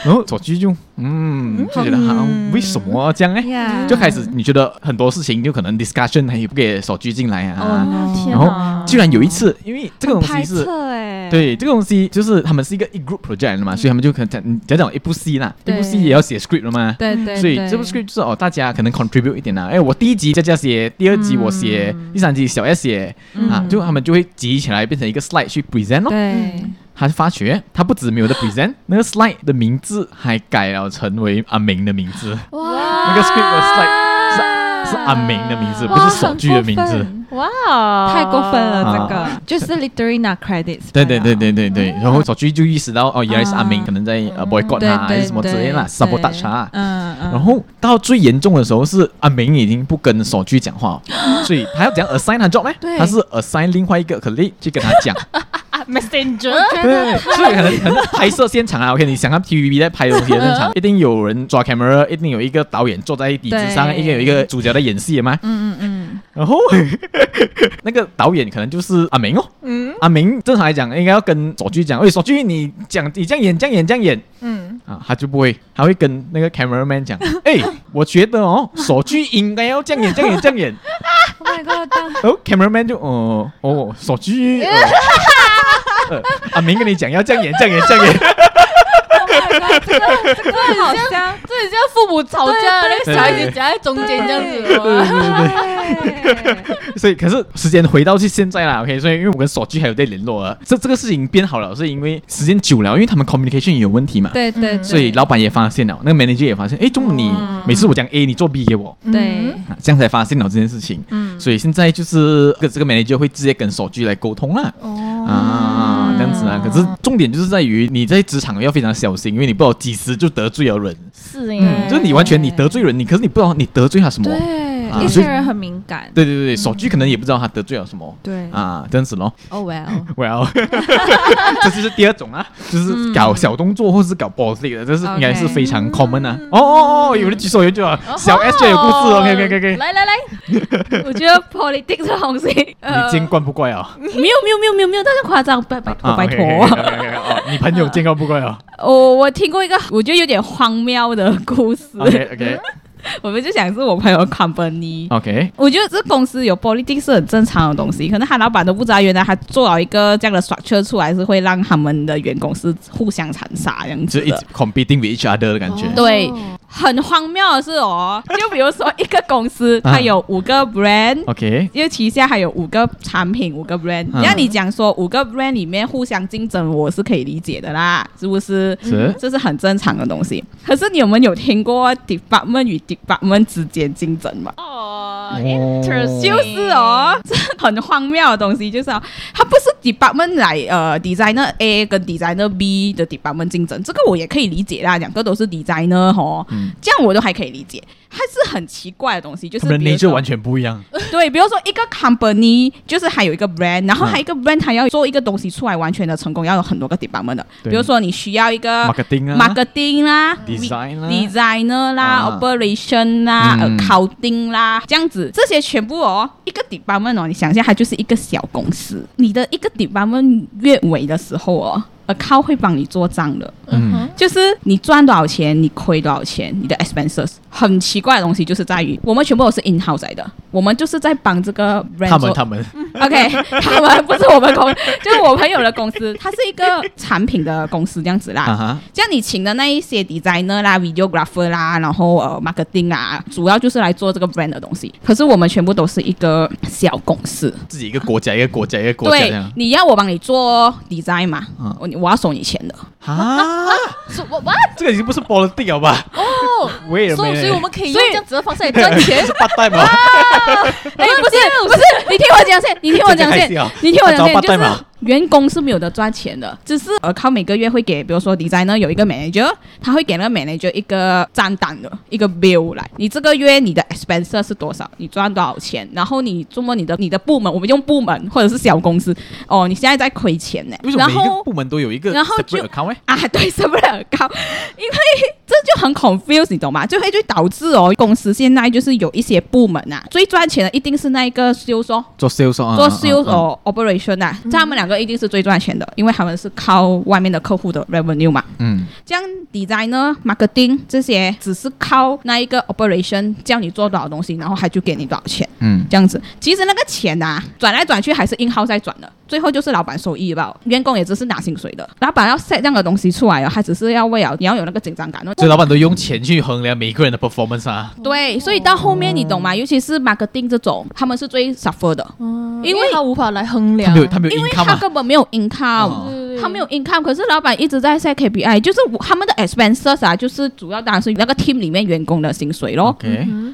然后左机就嗯就觉得好，为什么这样呢？就开始你觉得很多事情就可能 discussion 他也不给手机进来啊。然后居然有一次，因为这个东西是对这个东西就是他们是一个一 group project 的嘛，所以他们就可能讲讲一部戏啦，一部戏也要写 script 了嘛。对对。所以这部 script 就是哦，大家可能 contribute 一点啦。哎，我第一集佳佳写，第二集我写，第三集小 S 写。啊，就他们就会集起来变成一个 slide 去 present 咯。对，他就发觉他不止没有的 present，那个 slide 的名字还改了成为阿明的名字。哇，那个 script 的 slide 是是阿明的名字，不是所居的名字。哇，太过分了，这个就是 literally not credits。对对对对对对，然后所居就意识到哦，原来是阿明可能在呃 boycott 他还是什么之类的 sabotage 他。嗯嗯。然后到最严重的时候是阿明已经不跟所居讲话，所以他要怎样 assign 他 job 呢？他是 assign 另外一个 colleague 去跟他讲。Messenger。对，所以可能可能拍摄现场啊，OK，你想看 TVB 在拍东西的现场，一定有人抓 camera，一定有一个导演坐在椅子上，一定有一个主角在演戏嘛。嗯嗯嗯。然后。那个导演可能就是阿明哦，嗯，阿明正常来讲应该要跟所居讲，喂，所居你讲你这样演这样演这样演，嗯，啊，他就不会，他会跟那个 cameraman 讲，哎，我觉得哦，所居应该要这样演这样演这样演，Oh my god，哦，cameraman 就哦哦，所居，阿明跟你讲要这样演这样演这样演。这个这个好像，这很像父母吵架，那个小孩子夹在中间这样子。对对对对。所以，可是时间回到去现在啦，OK。所以，因为我跟手机还有在联络啊，这这个事情变好了，是因为时间久了，因为他们 communication 也有问题嘛。对对。所以老板也发现了，那个 manager 也发现，哎，中午你每次我讲 A，你做 B 给我。对。这样才发现了这件事情。嗯。所以现在就是这个这个 manager 会直接跟手机来沟通啦。哦。啊，这样子啊。可是重点就是在于你在职场要非常小心。因为你不知道几时就得罪了人，是耶，就是你完全你得罪人，你可是你不知道你得罪他什么，对，一些人很敏感，对对对，手机可能也不知道他得罪了什么，对。啊，这样子咯。Oh well，well，这就是第二种啊，就是搞小动作或是搞 boss 的，这是应该是非常 common 啊。哦哦哦，有人举手，有人举手，小 S 就有故事，OK OK OK，来来来，我觉得 politics 这东西，你见惯不怪啊？没有没有没有没有没有，那是夸张，拜拜托拜托，你朋友见怪不怪啊？我我听过一个我觉得有点荒谬的故事。OK OK，我们就想是我朋友 company。OK，我觉得这公司有 politics 是很正常的东西，可能他老板都不知道，原来他做了一个这样的 structure 出来，是会让他们的员工是互相残杀这样子，就一直 competing with each other 的感觉。对。很荒谬的是哦，就比如说一个公司，它有五个 brand，OK，因为旗下还有五个产品，五个 brand。那你讲说五个 brand 里面互相竞争，我是可以理解的啦，是不是？是，这是很正常的东西。可是你有没有听过 department 与 department 之间竞争吗？哦，interesting，就是哦，这很荒谬的东西，就是哦，它不是 department 来呃 designer A 跟 designer B 的 department 竞争，这个我也可以理解啦，两个都是 designer 这样我都还可以理解，它是很奇怪的东西，就是人类就完全不一样。对，比如说一个 company 就是还有一个 brand，然后还有一个 brand，它要做一个东西出来完全的成功，要有很多个 department 的。比如说你需要一个 marketing 啊，marketing 啦，designer 啦，operation 啦，accounting 啦，这样子这些全部哦，一个 department 哦，你想一下，它就是一个小公司。你的一个 department 月尾的时候哦。靠会帮你做账的，嗯，就是你赚多少钱，你亏多少钱，你的 expenses 很奇怪的东西，就是在于我们全部都是 in house 来的，我们就是在帮这个 brand 他们他们，OK，他们不是我们公，就是我朋友的公司，它是一个产品的公司这样子啦。Uh huh. 像你请的那一些 designer 啦、videographer 啦，然后呃 marketing 啊，主要就是来做这个 brand 的东西。可是我们全部都是一个小公司，自己一个国家一个国家一个国家。对，你要我帮你做 design 嘛？我、uh. 我要收你钱的。啊？什么？What？这个已经不是 politics 了吧？哦。我也所以所以我们可以用所以这样子的方式来赚钱？是。八代嘛，哎，不是不是，你听我讲先，你听我讲先，你听我讲先，就是员工是没有的赚钱的，只是呃靠每个月会给，比如说 designer 有一个 manager，他会给那个 manager 一个账单的一个 bill 来，你这个月你的 expense 是多少，你赚多少钱，然后你做么你的你的部门，我们用部门或者是小公司，哦，你现在在亏钱呢，为什么每一个部门都有一个然后就 separate account 啊，对，是不是很高？因为这就很 confuse，你懂吗？就会就导致哦，公司现在就是有一些部门啊，最赚钱的一定是那一个销售。做 sales 啊，做 sales or operation 啊，这他们两个一定是最赚钱的，因为他们是靠外面的客户的 revenue 嘛。嗯，这样 designer、marketing 这些只是靠那一个 operation 叫你做多少东西，然后他就给你多少钱，嗯，这样子。其实那个钱呐、啊，转来转去还是 in house 在转的，最后就是老板收益吧。员工也只是拿薪水的，老板要 set 这样的东西出来啊，他只是要为了你要有那个紧张感。所以老板都用钱去衡量每一个人的 performance 啊。对，所以到后面你懂吗？尤其是 marketing 这种，他们是最 suffer 的，嗯因为他无法来衡量，他没有，他没有因为 income 他啊。根本没有 income。他没有 income，可是老板一直在 set KPI，就是他们的 expenses 啊，就是主要当然是那个 team 里面员工的薪水咯。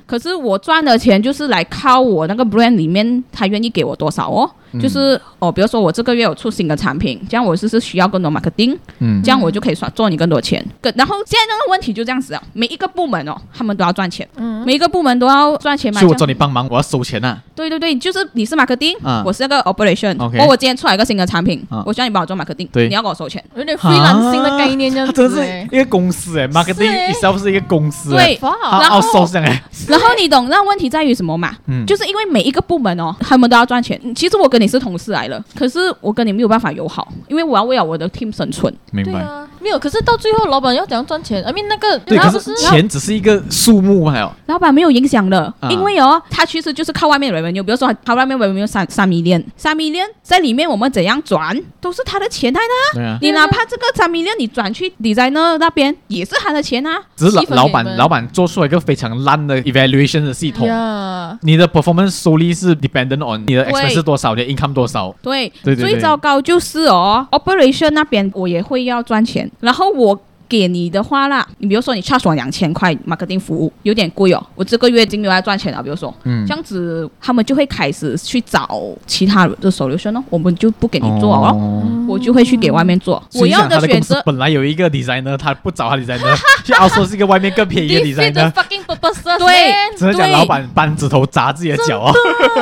可是我赚的钱就是来靠我那个 brand 里面他愿意给我多少哦，嗯就是哦，比如说我这个月有出新的产品，这样我就是需要更多 marketing，嗯。这样我就可以赚赚你更多钱。更然后现在那个问题就这样子啊，每一个部门哦，他们都要赚钱，嗯。每一个部门都要赚钱嘛。所以我找你帮忙，我要收钱啊。对对对，就是你是 marketing，、啊。我是那个 operation，OK。我我今天出来一个新的产品，啊。我需要你帮我做 marketing，对。你要给我收钱。有点 freelancing 的概念这样子欸。一个公司哎，marketing 欸。itself 是一个公司对。哎，哇。他然后 outsource 这样哎，然后你懂那问题在于什么嘛？嗯。就是因为每一个部门哦，他们都要赚钱。其实我跟你是同事来了，可是我跟你没有办法友好，因为我要为了我的 team 生存。明白。对啊，没有。可是到最后，老板要怎样赚钱？I mean 那个，对，可是钱只是一个数目嘛，还有老板没有影响的，啊因为哦，他其实就是靠外面的 revenue，比如说他外面 revenue 三三 million，三 million 在里面我们怎样转都是他的钱来的啊。对啊，你哪怕这个三 million 你转去 designer 那边也是他的钱啊。只是老老板老板做出了一个非常烂的 evaluation 的系统。呀，你的 performance solely 是 dependent on 你的 expense 是多少，你的 income 多少。对，对对对最糟糕就是哦，operation 那边我也会要赚钱，然后我。给你的话啦，你比如说你 charge 我两千块 marketing 服务，有点贵哦。我这个月已经没有在赚钱了，比如说，嗯。这样子他们就会开始去找其他的 solution 哦，我们就不给你做哦，哦。我就会去给外面做。我要的选择本来有一个 designer，他不找他 designer，去 outsource 一个外面更便宜的 purpose，对。只能讲老板搬指头砸自己的脚哦，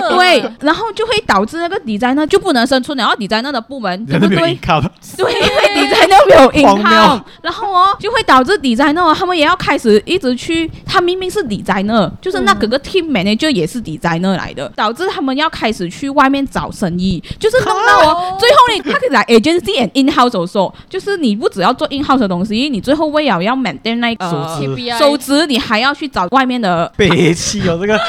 对，然后就会导致那个 designer 就不能生存了，然后 designer 的部门对不对？对，designer 没有 income，然后哦就会导致 designer 哦他们也要开始一直去，他明明是 designer，就是那个个 team manager 也是 designer 来的，导致他们要开始去外面找生意，就是弄到哦，最后你他可以来 agency and in house also，就是你不只要做 in house 的东西，因为你最后为了要 maintain 那个收支，你还要去找外面的。北气哦，这个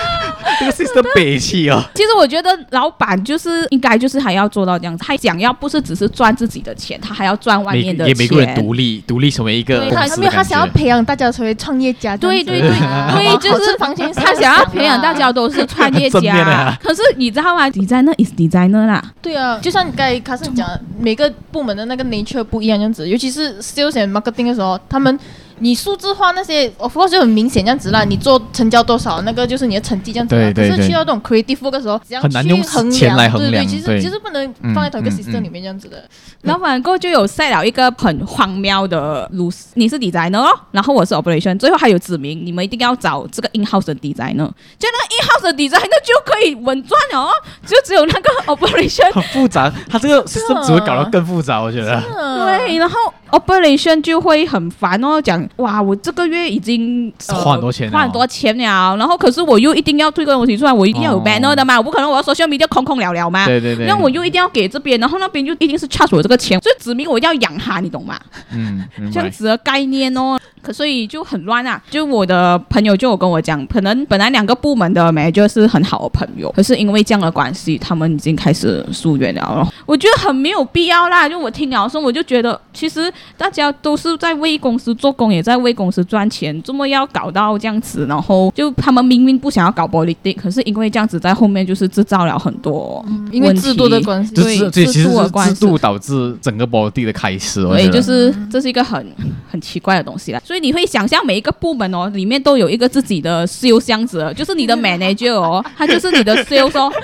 这个 system 北气哦。其实我觉得老板就是应该就是还要做到这样子，他想要不是只是赚自己的钱，他还要赚外面的钱。也每个人独立，独立成为一个对公司的他没有，他想要。培养大家成为创业家。对对对 对，就是房间他想要培养大家都是创业家啊，可是你知道吗？designer is designer 啦，对啊，就像你刚才卡森讲，每个部门的那个 nature 不一样，这样子，尤其是 sales and marketing 的时候，他们你数字化那些，of course 就很明显这样子啦。你做成交多少，那个就是你的成绩这样子啦。对对对可是去到这种 creative work 的时候，怎样很难用去衡钱来量衡量对对，其实其实不能放在同一个 system 嗯里面这样子的。老板过后就有 set 了一个很荒谬的路，你是 designer 哦，然后我是 operation，最后还有指明你们一定要找这个 in house 的 designer，就那个 in house 的 designer 就可以稳赚了哦，就只有那个 operation 很复杂，他这个 system 只会搞得更复杂，我觉得。对，然后 operation 就会很烦哦，讲哇，我这个月已经、呃、花很多钱花很多钱了，然后可是我又一定要推个东西出来，我一定要有哦 banner 的嘛，我不可能我要说下面就空空了了嘛，对对对。那我又一定要给这边，然后那边就一定是 charge 我这个钱，所以指明我一定要养他，你懂吗？嗯，这样子的概念哦，可所以就很乱啊。就我的朋友就有跟我讲，可能本来两个部门的 manager 是很好的朋友，可是因为这样的关系，他们已经开始疏远了。我觉得很没有必要啦。就我听了说，我就觉得其实大家都是在为公司做工，也在为公司赚钱，这么要搞到这样子，然后就他们明明不想要搞 politics，可是因为这样子在后面就是制造了很多因为制度的关系，就是对对，其实制度的关系是制度导致整个 body 的开始，我对，觉得就是这是一个很很奇怪的东西啦。所以。你会想象每一个部门哦，里面都有一个自己的 sales 这样子，就是你的 manager 哦，他就是你的 sales 哦。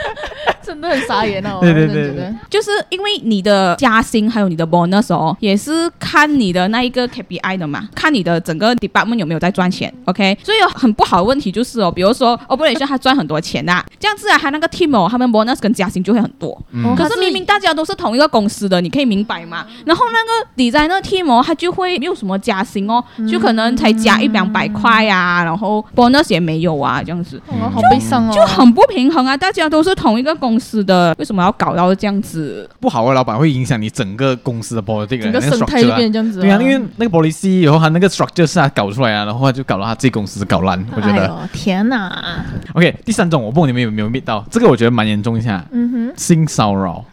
真的很傻眼哦！对对对，对，就是因为你的加薪还有你的 bonus 哦，也是看你的那一个 KPI 的嘛，看你的整个 department 有没有在赚钱。OK，所以有很不好的问题就是哦，比如说 operation 他赚很多钱呐，这样子啊，他那个 team 哦，他们 bonus 跟加薪就会很多。嗯、可是明明大家都是同一个公司的，你可以明白吗？然后那个 designer team 哦，他就会没有什么加薪哦，就可能才加一两百块啊，然后 bonus 也没有啊，这样子，哦、好悲伤哦，就很不平衡啊！大家都是同一个公司。的为什么要搞到这样子？不好的老板会影响你整个公司的 policy，整个生态就变这样子。对啊，因为那个 policy 以后他那个 structure 是他搞出来啊，然后他就搞到他自己公司搞烂。我觉得，哎、天哪！OK，第三种我不知道你们有没有 meet 到，这个我觉得蛮严重一下。嗯哼，性骚扰。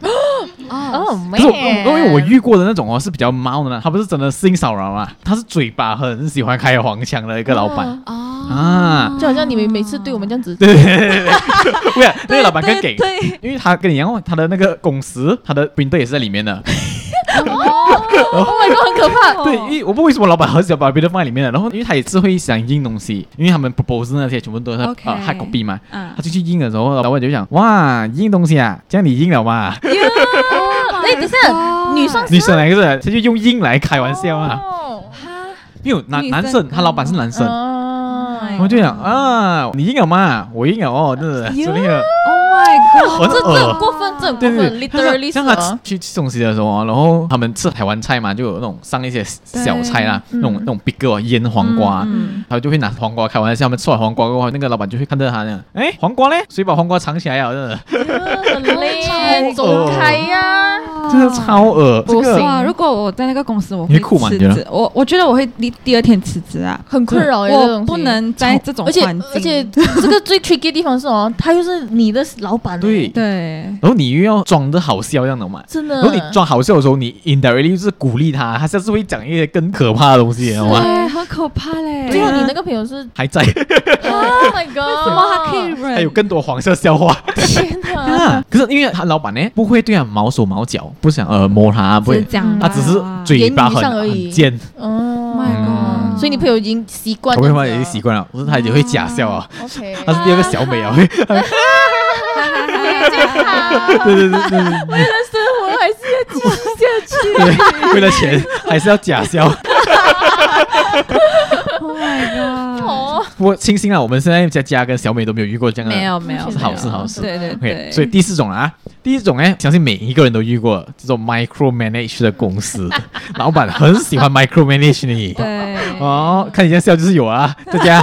哦，没有，因为我遇过的那种哦是比较猫的呢，他不是真的性骚扰啊，他是嘴巴很喜欢开黄腔的一个老板。哦啊，就好像你们每次对我们这样子，对对对对，不是那个老板更给，因为他跟你一样，他的那个公司，他的 printer 也是在里面的。哦，Oh my god，很可怕。对，因为我不知道为什么老板很喜欢把 printer 放在里面的，然后因为他也是会想印东西，因为他们 propose 那些全部都是啊 hard copy 嘛，他就去印的时候，老板就想哇，印东西啊，这样你印了吗？哎，等下，女生女生来个是，他就用印来开玩笑啊。没有男男生，他老板是男生。我就想啊，你印了吗？我印了哦，真的，，Oh 这这很过分，这很过分，literally。像他去吃东西的时候，然后他们吃台湾菜嘛，就有那种上一些小菜啦，那种那种 big 个腌黄瓜，他就会拿黄瓜开玩笑，他们吃完黄瓜过后，那个老板就会看着他那样，哎，黄瓜嘞？谁把黄瓜藏起来啊？真的，很累，走开呀，真的超恶。不行，如果我在那个公司，我会辞职，我我觉得我会第第二天辞职啊，很困扰，我不能在。这种而且而且这个最 tricky 的地方是哦，他又是你的老板，对对，然后你又要装的好笑这样的嘛，真的。然后你装好笑的时候，你 indirectly 就是鼓励他，他下次会讲一些更可怕的东西，好吗？对，很可怕嘞。最后你那个朋友是还在？Oh my god！怎么他可以忍？还有更多黄色笑话。天哪！可是因为他老板呢，不会对他毛手毛脚，不想呃摸他，不会，他只是嘴巴很很尖。Oh my god！所以你朋友已经习惯了，我朋友已经习惯了。我说他也会假笑啊，OK，他是第二个小美啊，对对对对对，为了生活还是要继续下去，为了钱还是要假笑。Oh my god！不过庆幸啊，我们现在佳佳跟小美都没有遇过这样的，没有没有，是好事好事。对对对，所以第四种啊，第一种呢，相信每一个人都遇过这种 micro manage 的公司，老板很喜欢 micro manage 你。对。哦，看你这样笑就是有啊，佳佳，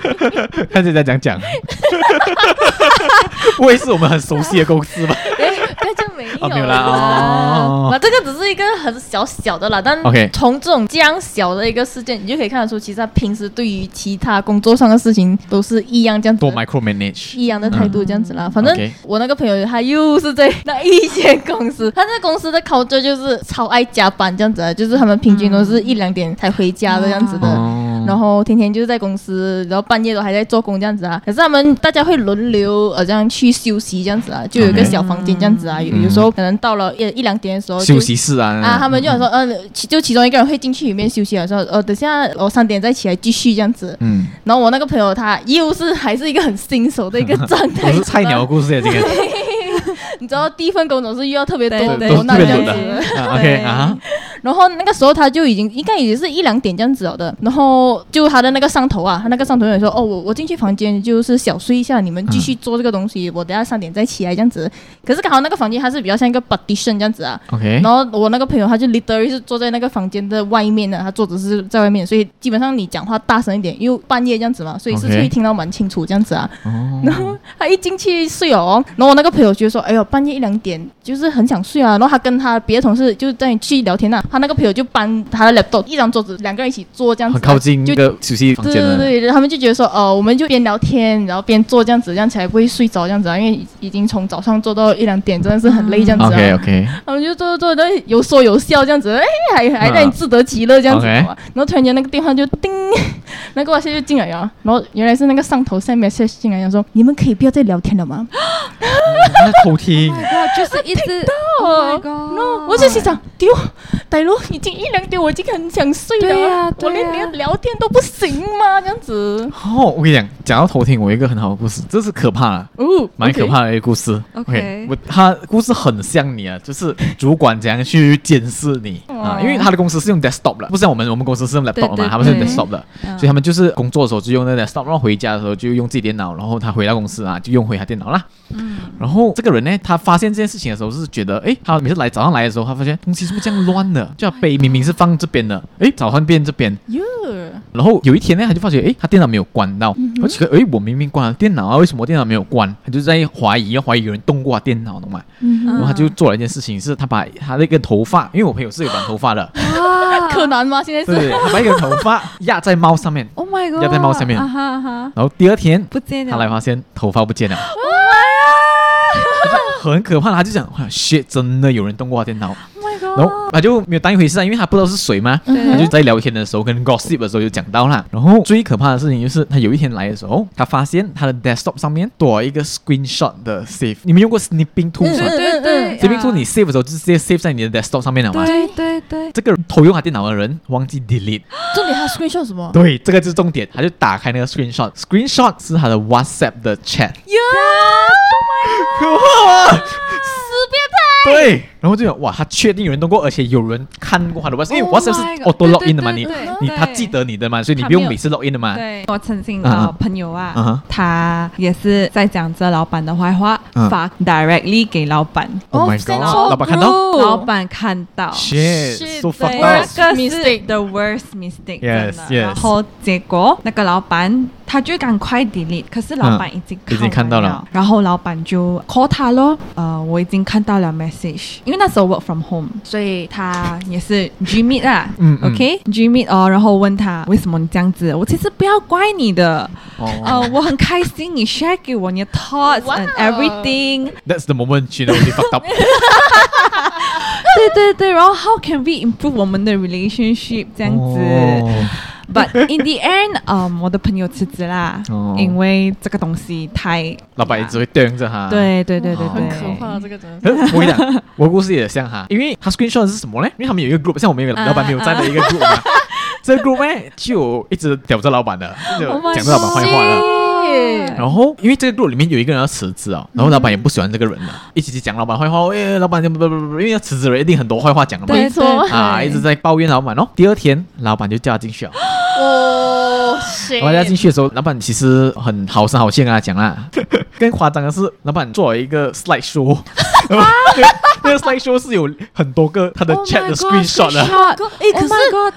看佳佳讲讲，不会是我们很熟悉的公司吧？哦，没有啦，哦，那这个只是一个很小小的啦，但从这种这样小的一个事件，你就可以看得出，其实他平时对于其他工作上的事情都是一样这样子，多 micro manage，一样的态度这样子啦。反正我那个朋友他又是在那一间公司，他那公司的 culture 就是超爱加班这样子啊，就是他们平均都是一两点才回家的这样子的。然后天天就是在公司，然后半夜都还在做工这样子啊。可是他们大家会轮流呃这样去休息这样子啊，就有一个小房间这样子啊。有有时候可能到了一一两点的时候，休息室啊啊，他们就想说呃，就其中一个人会进去里面休息的时候，呃，等下我三点再起来继续这样子。嗯。然后我那个朋友他又是还是一个很新手的一个 状态，是菜鸟故事这个。你知道第一份工总是遇到特别多多难这样子。OK 啊。然后那个时候他就已经应该也是一两点这样子了的，然后就他的那个上头啊，他那个上头也说，哦，我我进去房间就是小睡一下，你们继续做这个东西，嗯、我等下三点再起来这样子。可是刚好那个房间它是比较像一个 partition 这样子啊，OK。然后我那个朋友他就 literally 是坐在那个房间的外面的，他桌子是在外面，所以基本上你讲话大声一点，因为半夜这样子嘛，所以是可以听到蛮清楚这样子啊。Okay 然后他一进去睡哦，然后我那个朋友就说，哎呦，半夜一两点就是很想睡啊，然后他跟他别的同事就在去聊天啊。他那个朋友就搬他的 laptop，一张桌子，两个人一起坐这样子，很靠近就休息房间。对对对，他们就觉得说，哦，我们就边聊天，然后边坐这样子，这样才不会睡着这样子啊，因为已经从早上坐到一两点，真的是很累这样子。OK OK。他们就坐坐坐，有说有笑这样子，哎，还还让你自得其乐这样子。然后突然间那个电话就叮，那个我现在就进来了，然后原来是那个上头下面下进来，说你们可以不要再聊天了吗？偷听，就是一直。Oh my god！No，我就心想丢。歹咯，已经一两点，我已经很想睡了。对啊，我连连聊天都不行吗？这样子。哦，我跟你讲，讲到偷听，我有一个很好的故事，这是可怕的，哦，蛮可怕的一个故事。OK，我他故事很像你啊，就是主管怎样去监视你啊，因为他的公司是用 desktop 的，不像我们我们公司是用 laptop 嘛，他们是用 desktop 的，所以他们就是工作的时候就用那 desktop，然后回家的时候就用自己电脑，然后他回到公司啊就用回他电脑啦。嗯，然后这个人呢，他发现这件事情的时候是觉得，哎，他每次来早上来的时候，他发现东西是不是这样乱的？就他杯明明是放这边的，哎，早上变这边。哟。然后有一天呢，他就发觉，哎，他电脑没有关到，而且，哎，我明明关了电脑啊，为什么电脑没有关？他就在怀疑，要怀疑有人动过他电脑，懂吗？嗯。然后他就做了一件事情，是他把他那个头发，因为我朋友是有短头发的。啊，柯南吗？现在是。对，他把一个头发压在猫上面。Oh my god！压在猫上面。啊哈哈。然后第二天不见了，他来发现头发不见了。很可怕，他就讲，哇，shit，真的有人动过他电脑。然后他就没有当一回事啊，因为他不知道是谁嘛。他就在聊天的时候跟 gossip 的时候就讲到了。然后最可怕的事情就是，他有一天来的时候，他发现他的 desktop 上面多了一个 screenshot 的 save。你们用过 snipping tool 吗？对对对，snipping tool 你 save 的时候就直接 save 在你的 desktop 上面了嘛。对对对。这个偷用他电脑的人忘记 delete。重点他 screenshot 什么？对，这个就是重点。他就打开那个 screenshot，screenshot 是他的 WhatsApp 的 chat。可怕啊！对，然后就哇，他确定有人动过，而且有人看过他的 WhatsApp，因为 WhatsApp 是 auto login 的嘛，你你他记得你的嘛，所以你不用每次 login 的嘛。对，我曾经的朋友啊，他也是在讲着老板的坏话，发 directly 给老板。Oh my god！老板看到，老板看到，shit，so fucked up。这个是 the worst mistake，真的。然后结果那个老板他就赶快 delete，可是老板已经已经看到了，然后老板就 call 他咯，呃，我已经看到了 message，因为那时候 work from home，所以他也是 Gmeet 啊，嗯，OK，Gmeet 哦，然后问他为什么你这样子，我其实不要怪你的，呃，我很开心你 share 给我你的 thoughts and everything。That's the moment you know you fucked up。对对对，然后 how can we improve 我们的 relationship 这样子？But in the end，嗯，我的朋友辞职啦，因为这个东西太老板一直会盯着他。对对对对对，很可怕这个真的。我跟你讲，我故事也像哈，因为他 screenshot 是什么呢？因为他们有一个 group，像我们有老板没有在的一个 group 嘛，这个 group 呢就一直屌着老板的，就 讲着老板坏话的。然后因为这个 group 里面有一个人要辞职啊，然后老板也不喜欢这个人了，一起去讲老板坏话。哎，老板不不不不，因为要辞职了，一定很多坏话讲了嘛。没错啊，一直在抱怨老板哦。第二天，老板就叫他进去了。哦，老板叫他进去的时候，老板其实很好声好气跟他讲啦。更夸张的是，老板做了一个 slide show。那个 slide show 是有很多个他的 chat 的 screenshot 的。哎，可是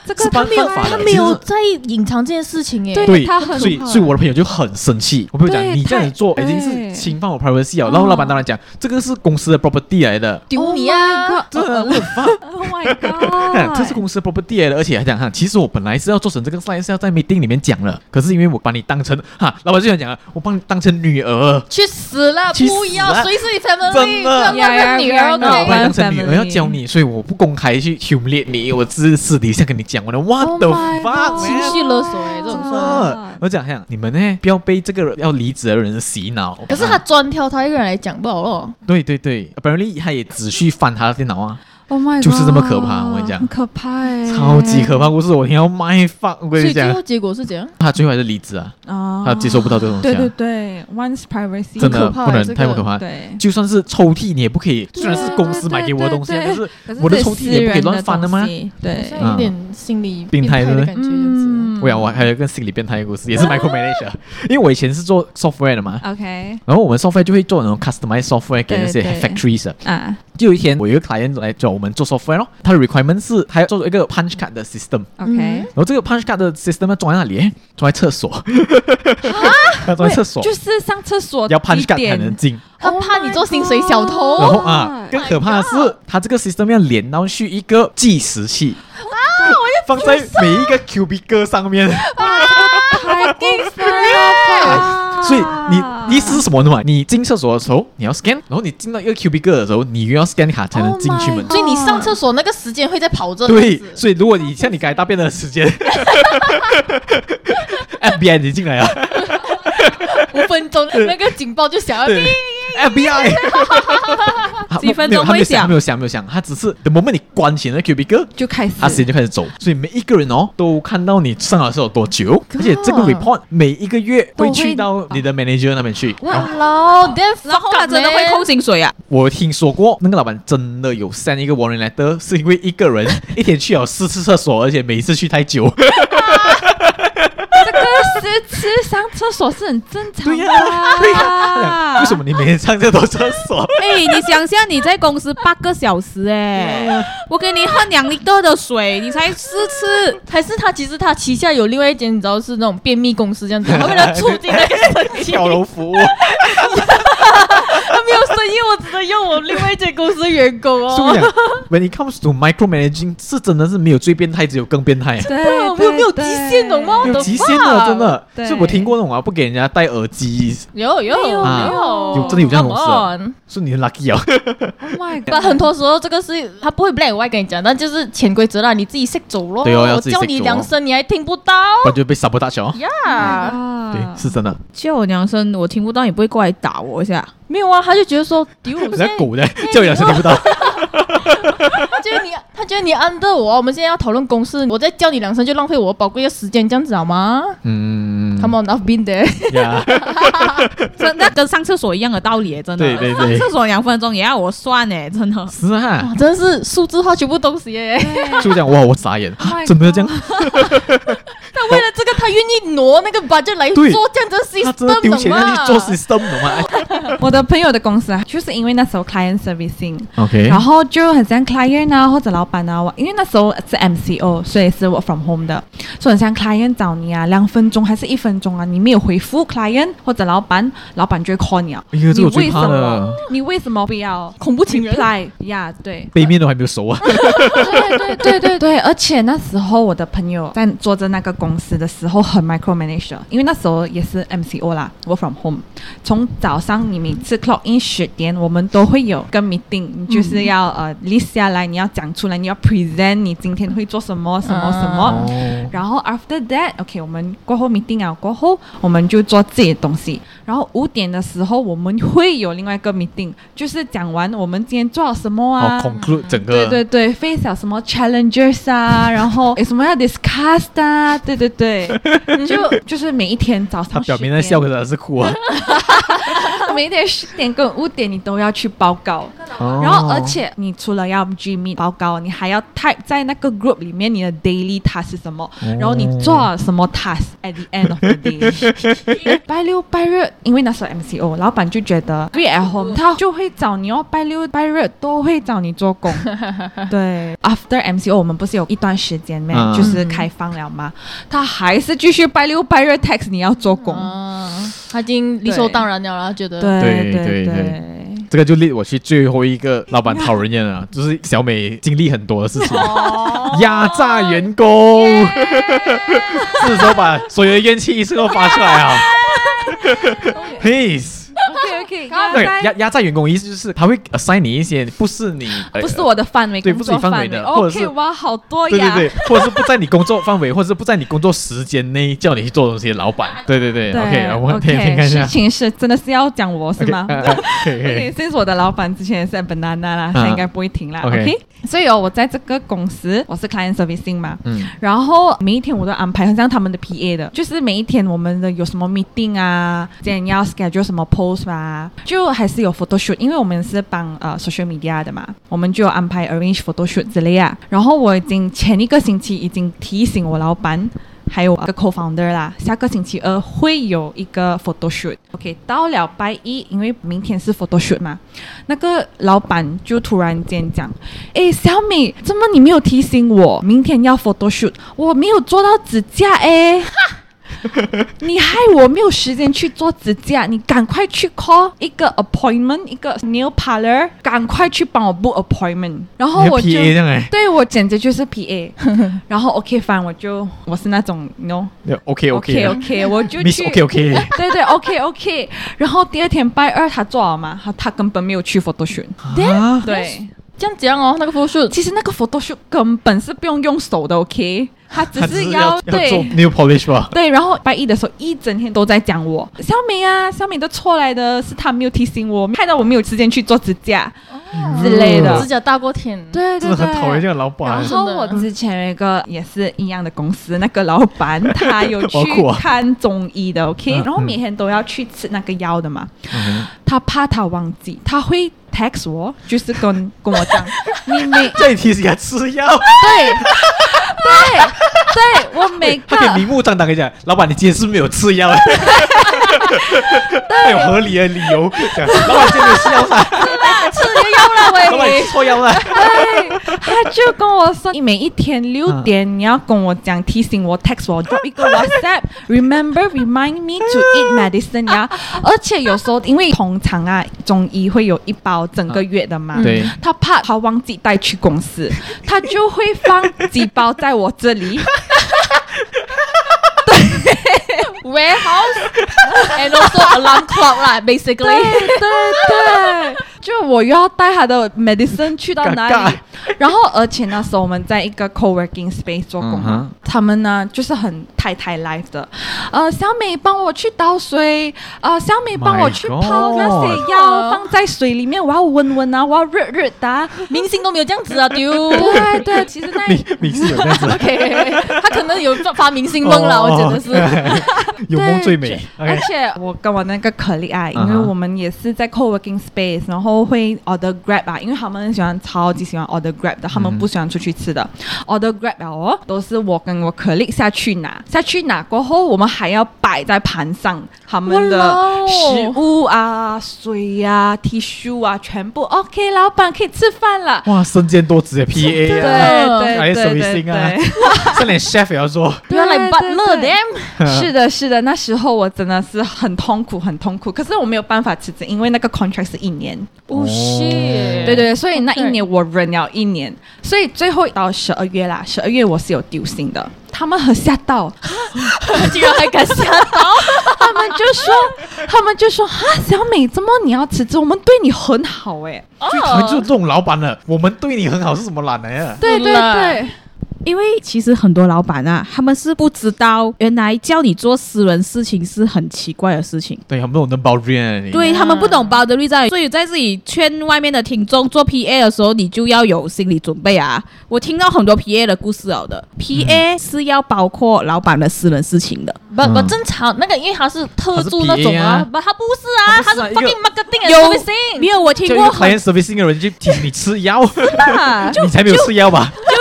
这个他没有，他没有在隐藏这件事情哎。对，他很所以所以我的朋友就很生气。我朋友讲，你这样子做已经是侵犯我 privacy 了。然后老板当然讲，这个是公司的 property 来的。丢你啊！真的很烦。Oh my god！这是公司的 property 来的，而且还讲哈，其实我本来是要做成这个 slide 是要在 meeting 里面讲了，可是因为我把你当成哈，老板就想讲了，我把你当成女儿。去死了！不要，谁是你 family？真的，女儿我把你当成女儿要教你，所以我不公开去 humiliate 你，我只是私底下跟你讲我的 what the fuck，情绪勒索哎，这种事。我讲讲你们呢，不要被这个要离职的人洗脑。可是他专挑他一个人来讲不好咯。对对对，apparently 他也只去翻他的电脑啊。Oh 就是这么可怕，我跟你讲，很可怕哎，超级可怕故事，我听到 my fuck，我跟你讲，最后结果是怎样？他最后还是离职啊，他接受不到这种东西。对对对，one's privacy 真的不能太可怕。对，就算是抽屉你也不可以，虽然是公司买给我的东西，但是我的抽屉也不可以乱翻的吗？对，有点心理病态的感觉。嗯，我我还有一个心理变态的故事，也是 micromanage，因为我以前是做 software 的嘛。OK，然后我们 software 就会做那种 customized software 给那些 factories 啊。就有一天，我有一个 client 来找我们做 software 咯，他的 requirement 是他要做一个 punch card 的 system。OK，然后这个 punch card 的 system 要装在哪里？装在厕所。啊？要装在厕所？就是上厕所要 punch card 才能进。他怕你做薪水小偷。然后啊，更可怕的是，他这个 system 要连到去一个计时器。啊！我要放在每一个 cubicle 上面。太惊死了！所以你意思是什么呢嘛？你进厕所的时候你要 scan，然后你进到一个 cubicle 的时候，你又要 scan 卡才能进去门。所以你上厕所那个时间会在跑着。对，所以如果你像你改大便的时间，FBI 你进来了，五分钟那个警报就响了。FBI，几分钟会响，没有响，没有响，他只是 the moment 你关起那 cubicle 就开始，他时间就开始走，所以每一个人哦都看到你上了厕所多久，而且这个 report 每一个月会去到你的 manager 那边去。哇喽，然后他真的会扣薪水啊！我听说过那个老板真的有 send 一个 warning letter，是因为一个人一天去了四次厕所，而且每一次去太久。这个是吃上厕所是很正常的，对呀，为什么你每天上这么多厕所？哎，你想象你在公司八个小时，哎，我给你喝两升多的水，你才四次，还是他其实他旗下有另外一间，你知道是那种便秘公司这样子，他为了促进那个生意，跳楼服务。他没有生意，我只能用我另外一间公司的员工哦。所以讲，When it comes to micromanaging，是真的是没有最变态，只有更变态。对，没有没有极限，懂吗？有极限的，真的。所以我听过那种啊，不给人家戴耳机。有有有有，真的有这样的公司。是你的 lucky 啊。但很多时候这个是他不会 black white 跟你讲，但就是潜规则啦，你自己识走咯。对哦，要叫你量身，你还听不到。感觉被 sabotage 哦。呀，对，是真的。叫我量身，我听不到，你不会过来打我一下？没有啊，他就觉得说，丢，那狗的叫两声听不到。他觉得你，他觉得你 under 我，我们现在要讨论公事，我再叫你两声就浪费我宝贵的时间，这样子好吗？嗯，Come on，I've been there。真的跟上厕所一样的道理，真的。对对对。上厕所两分钟也要我算哎，真的。是啊，真的是数字化全部东西耶。就这样，哇，我傻眼，怎么这样？他为了这个，他愿意挪那个 budget 来做这样的 system，他真的丢钱让你做 system 懂吗？我的朋友的公司啊，就是因为那时候 client servicing，OK，然后就很像 client 啊或者老板啊，因为那时候是 MCO，所以是 work from home 的，所以很像 client 找你啊，两分钟还是一分钟啊，你没有回复 client 或者老板，老板就会 call 你啊。哎呀，这我最怕了。你为什么不要恐怖情人呀？对，背面都还没有熟啊。对对对对对，而且那时候我的朋友在做着那个公司的时候很 micromanager，因为那时候也是 MCO 啦，work from home，从早上你每次 clock in 十点，我们都会有个 meeting，你就是要呃 list 下来，你要讲出来，你要 present 你今天会做什么什么什么，然后 after that，OK，我们过后 meeting 啊，过后我们就做自己的东西，然后五点的时候我们会有另外一个 meeting，就是讲完我们今天做了什么啊，conclude 整个，对对对，face 什么 challenges 啊，然后有什么要 discuss 啊，对对对，就就是每一天早上，他表面在笑，可是哭啊。每天十点跟五点你都要去报告，然后而且你除了要 Gmeet 报告，你还要 type 在那个 group 里面你的 daily task 是什么，然后你做了什么 task at the end of the day。拜六拜日，因为那时候 MCO，老板就觉得 be at home，他就会找你哦，拜六拜日都会找你做工。对，after MCO 我们不是有一段时间没就是开放了吗？他还是继续拜六拜日 text 你要做工。他已经理所当然了，然后觉得。对对对，这个就令我去最后一个老板讨人厌了，就是小美经历很多的事情，压榨员工，是时候把所有的怨气一次都发出来啊 Peace.，Peace。对，压压榨员工意思就是他会 assign 你一些不是你不是我的范围，对，不是你范围的，或者是哇，好多呀，对对对，或者是不在你工作范围，或者是不在你工作时间内叫你去做东西的老板，对对对，OK，我们可以看一下，事情是真的是要讲我是吗？OK，这是我的老板之前也是 banana 啦，他应该不会停啦，OK，所以哦，我在这个公司我是 client servicing 嘛，嗯，然后每一天我都安排很像他们的 PA 的，就是每一天我们的有什么 meeting 啊，今天要 schedule 什么 post 啊。就还是有 photo shoot，因为我们是帮呃 social media 的嘛，我们就有安排 arrange photo shoot 之类啊。然后我已经前一个星期已经提醒我老板，还有个 co-founder 啦，下个星期二会有一个 photo shoot。OK，到了拜一，因为明天是 photo shoot 嘛，那个老板就突然间讲：“哎，小美，怎么你没有提醒我明天要 photo shoot？我没有做到指甲哎。” 你害我没有时间去做指甲，你赶快去 call 一个 appointment，一个 nail parlor，赶快去帮我 book appointment。然后我就对我简直就是 PA。然后 OK fine，我就我是那种 no，OK OK OK，我就去 OK OK，对对 OK OK。然后第二天拜二他做好吗？他他根本没有去 photoshoot。对。这样讲哦，那个 photoshoot 其实那个 photoshoot 根本是不用用手的，OK。他只是要，要对做 nail polish 吧？对，然后拜一的时候一整天都在讲我小美啊，小美的错来的，是他没有提醒我，害到我没有时间去做指甲、哦、之类的，指甲大过天，对对对，很讨厌这个老板。然后我之前有一个也是一样的公司，那个老板他有 去看中医的，OK，然后每天都要去吃那个药的嘛，嗯、他怕他忘记，他会 text 我，就是跟跟我讲，你你 这一提醒他吃药，对。对，对我每个，他可以明目张胆跟你讲，老板，你今天是不是没有吃药？对，有合理的理由，老板今天没有吃药噻，吃药了喂，错药了。对，他就跟我说，你每一天六点你要跟我讲，提醒我，text 我，drop 一个 WhatsApp，remember remind me to eat medicine 呀。而且有时候因为通常啊，中医会有一包整个月的嘛，对，他怕他忘记带去公司，他就会放几包在我这里。warehouse，and also alarm clock 啦，basically。对对对，就我又要带他的 medicine 去到哪里？然后而且那时候我们在一个 co-working space 做工，他们呢就是很太太 life 的。呃，小美帮我去倒水，呃，小美帮我去泡那些药，放在水里面，我要温温啊，我要热热的。明星都没有这样子啊，丢。对对，其实那明 明星有这样子。OK，他可能有发明星梦了，我觉得是。有梦最美。而且我跟我那个 colleague 啊，因为我们也是在 co-working space，然后会 order grab 啊，因为他们喜欢超级喜欢 order。Grab 的，他们不喜欢出去吃的。Order Grab 哦，都是我跟我 colleague 下去拿，下去拿过后，我们还要摆在盘上他们的食物啊、水啊、tissue 啊，全部 OK，老板可以吃饭了。哇，身兼多职的 PA 啊，对对对对对，这连 chef 也要做，对啊，来 butler them。是的，是的，那时候我真的是很痛苦，很痛苦。可是我没有办法辞职，因为那个 contract 是一年。不是，对对，所以那一年我忍了一年，所以最后到十二月啦，十二月我是有丢心的。他们很吓到，竟然还敢吓到，他们就说，他们就说哈，小美，怎么你要辞职？我们对你很好哎，最讨厌就是这种老板了。我们对你很好是什么懒的呀？对对对。因为其实很多老板啊，他们是不知道原来叫你做私人事情是很奇怪的事情。对，他们不懂 boundary。对，他们不懂 boundary 在，所以在自己圈外面的听众做 PA 的时候，你就要有心理准备啊。我听到很多 PA 的故事了的，PA 是要包括老板的私人事情的。不不正常，那个因为他是特助那种啊，不，他不是啊，他是 fucking marketing 有 servicing。没有，我听过。client servicing 的人就提醒你吃药，你才没有吃药吧？就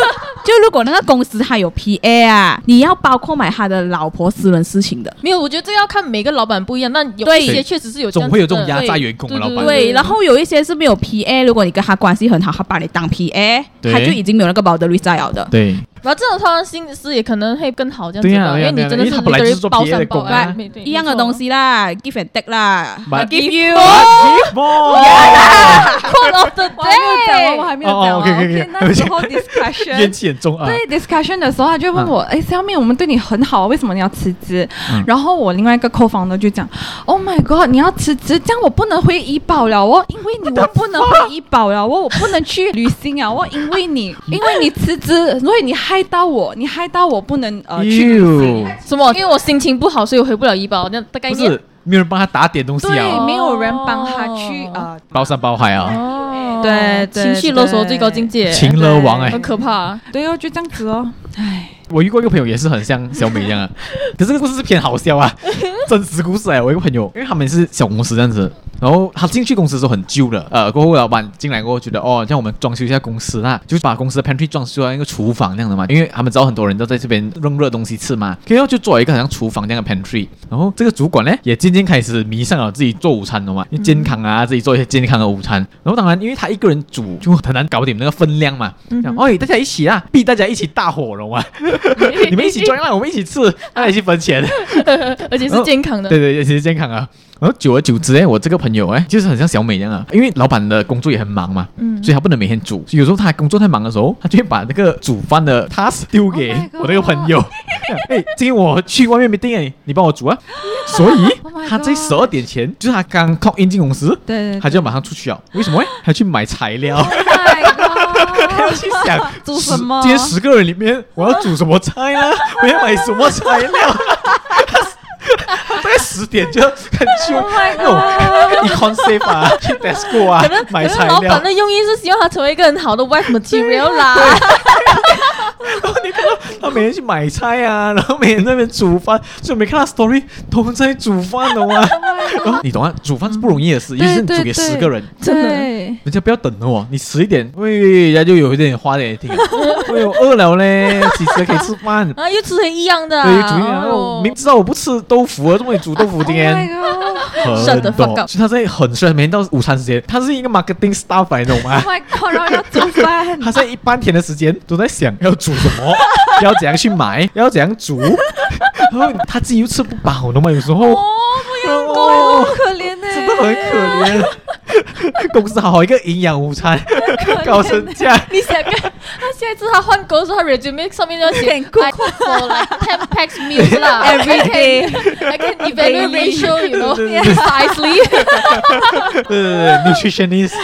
如果那个公司他有 PA 啊，你要包括买他的老婆私人事情的。没有，我觉得这要看每个老板不一样。那有一些确实是有，总会有这种压榨员工的老板。对，对，对，对，然后有一些是没有 PA，如果你跟他关系很好，他把你当 PA，他就已经没有那个 boundary 在了的。对。然后这种通常薪资也可能会更好，这样子的，因为你真的是一个人包山包海，一样的东西啦，give and take 啦，give you more，quote of the day，我还没有讲完，我还没有讲完。那时候 discussion，怨气很重啊。对 discussion 的时候，他就问我，哎，小美，我们对你很好，为什么你要辞职？然后我另外一个 co-founder 就讲，Oh my god，你要辞职，这样我不能回医保了哦，因为你我不能回医保了，我我不能去旅行啊，我因为你，因为你辞职，所以你还。害到我，你害到我不能呃去什么？因为我心情不好，所以我回不了医保。那大概不是没有人帮他打点东西啊？对，没有人帮他去呃包山包海啊。哦，对，情绪勒索最高境界，情勒王哎，很可怕。对哦，就这样子哦。唉，我遇过一个朋友也是很像小美一样啊，可是这个故事是偏好笑啊，真实故事哎。我一个朋友，因为他们是小公司这样子。然后他进去公司的时候很旧了，呃，过后老板进来过后觉得哦，让我们装修一下公司啦，就把公司的 pantry 装修到一个厨房那样的嘛，因为他们知道很多人都在这边扔热东西吃嘛，然后就做了一个好像厨房这样的 pantry。然后这个主管呢也渐渐开始迷上了自己做午餐了嘛，因为健康啊，自己做一些健康的午餐。然后当然因为他一个人煮就很难搞定那个分量嘛，讲哎大家一起啊，逼大家一起大火了嘛，你们一起装让我们一起吃，大家一起分钱，而且是健康的，对 对，而且是健康啊。然后久而久之，哎，我这个朋友，哎，就是很像小美一样啊，因为老板的工作也很忙嘛，嗯，所以他不能每天煮，有时候他工作太忙的时候，他就会把那个煮饭的 task 丢给我那个朋友，哎，今天我去外面没订，哎，你帮我煮啊，所以他在十二点前，就是他刚 clock in 进公司，对，他就要马上出去啊，为什么？他去买材料。还要去想煮什么？今天十个人里面，我要煮什么菜呢？我要买什么材料？大概十点就要看去那种 concept 啊，去 Tesco 啊，可能买材料。老板的用意是希望他成为一个很好的 wife material 啦。每天去买菜啊，然后每天在那边煮饭，所以没看到 story 都在煮饭的嘛。然后你懂啊，煮饭是不容易的事，尤其是你煮给十个人，真的，人家不要等了哦，你迟一点，喂，人家就有一点话给你听。哎呦，饿了嘞，几时可以吃饭？啊，又吃成一样的，对，煮一样。明知道我不吃豆腐啊，这么你煮豆腐今天很多，所以他在很帅，每天到午餐时间，他是一个 marketing staff，你懂吗？Oh my god，然后要煮饭，他在一半天的时间都在想要煮什么，要怎样去买，要怎样煮，然后他自己又吃不饱的嘛，有时候哦，不要过，好可怜呢，真的很可怜。公司好好一个营养午餐，搞成这样。你想看他下一次他换工作，他 resume 上面要写 I cook for like ten packs meals 啦，every day I can evaluate ratio，you know precisely。对对对，nutritionist。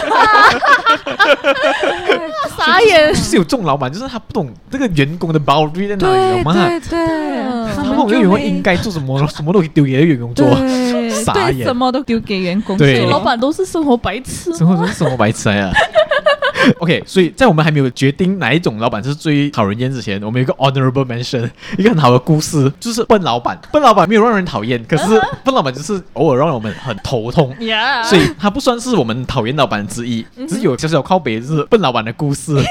傻眼，就是有这种老板，就是他不懂这个员工的 boundary 在哪里，有吗？对对，他们员工应该做什么，什么都丢给员工做，傻眼，什么都丢给员工做。对，老板都是生活白痴，生活都是生活白痴啊。OK，所以在我们还没有决定哪一种老板是最讨人厌之前，我们有一个 honorable mention，一个很好的故事，就是笨老板。笨老板没有让人讨厌，可是笨老板就是偶尔让我们很头痛。Yeah. 所以他不算是我们讨厌老板之一，只有小小靠北就是笨老板的故事。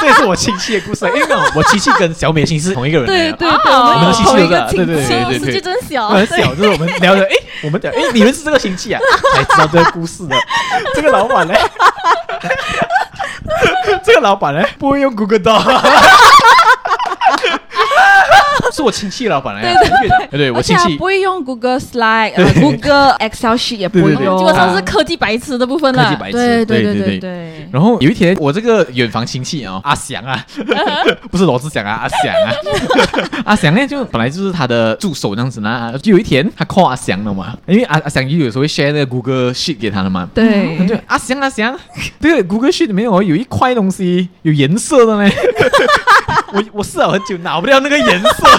这也是我亲戚的故事，因为我亲戚跟小美亲是同一个人。对对对，我们的亲戚对对对对对，世界真小，很小。就是我们聊的，哎，我们讲，哎，你们是这个亲戚啊，才知道这个故事的。这个老板呢？这个老板呢，不会用 Google Doc，是我亲戚老板来的。对对，我亲戚不会用 Google Slide，Google Excel Sheet 也不会用，基本上是科技白痴的部分了。科技白痴，对对对对对。然后有一天，我这个远房亲戚啊，阿翔啊，不是罗志祥啊，阿翔啊，阿翔呢，就本来就是他的助手这样子呢。就有一天，他 call 阿翔了嘛，因为阿阿翔有时候会 share 那个 Google Sheet 给他的嘛。对，他就阿翔阿翔，这个 Google Sheet 里面有有一块东西有颜色的呢。我我试了很久，拿不掉那个颜色。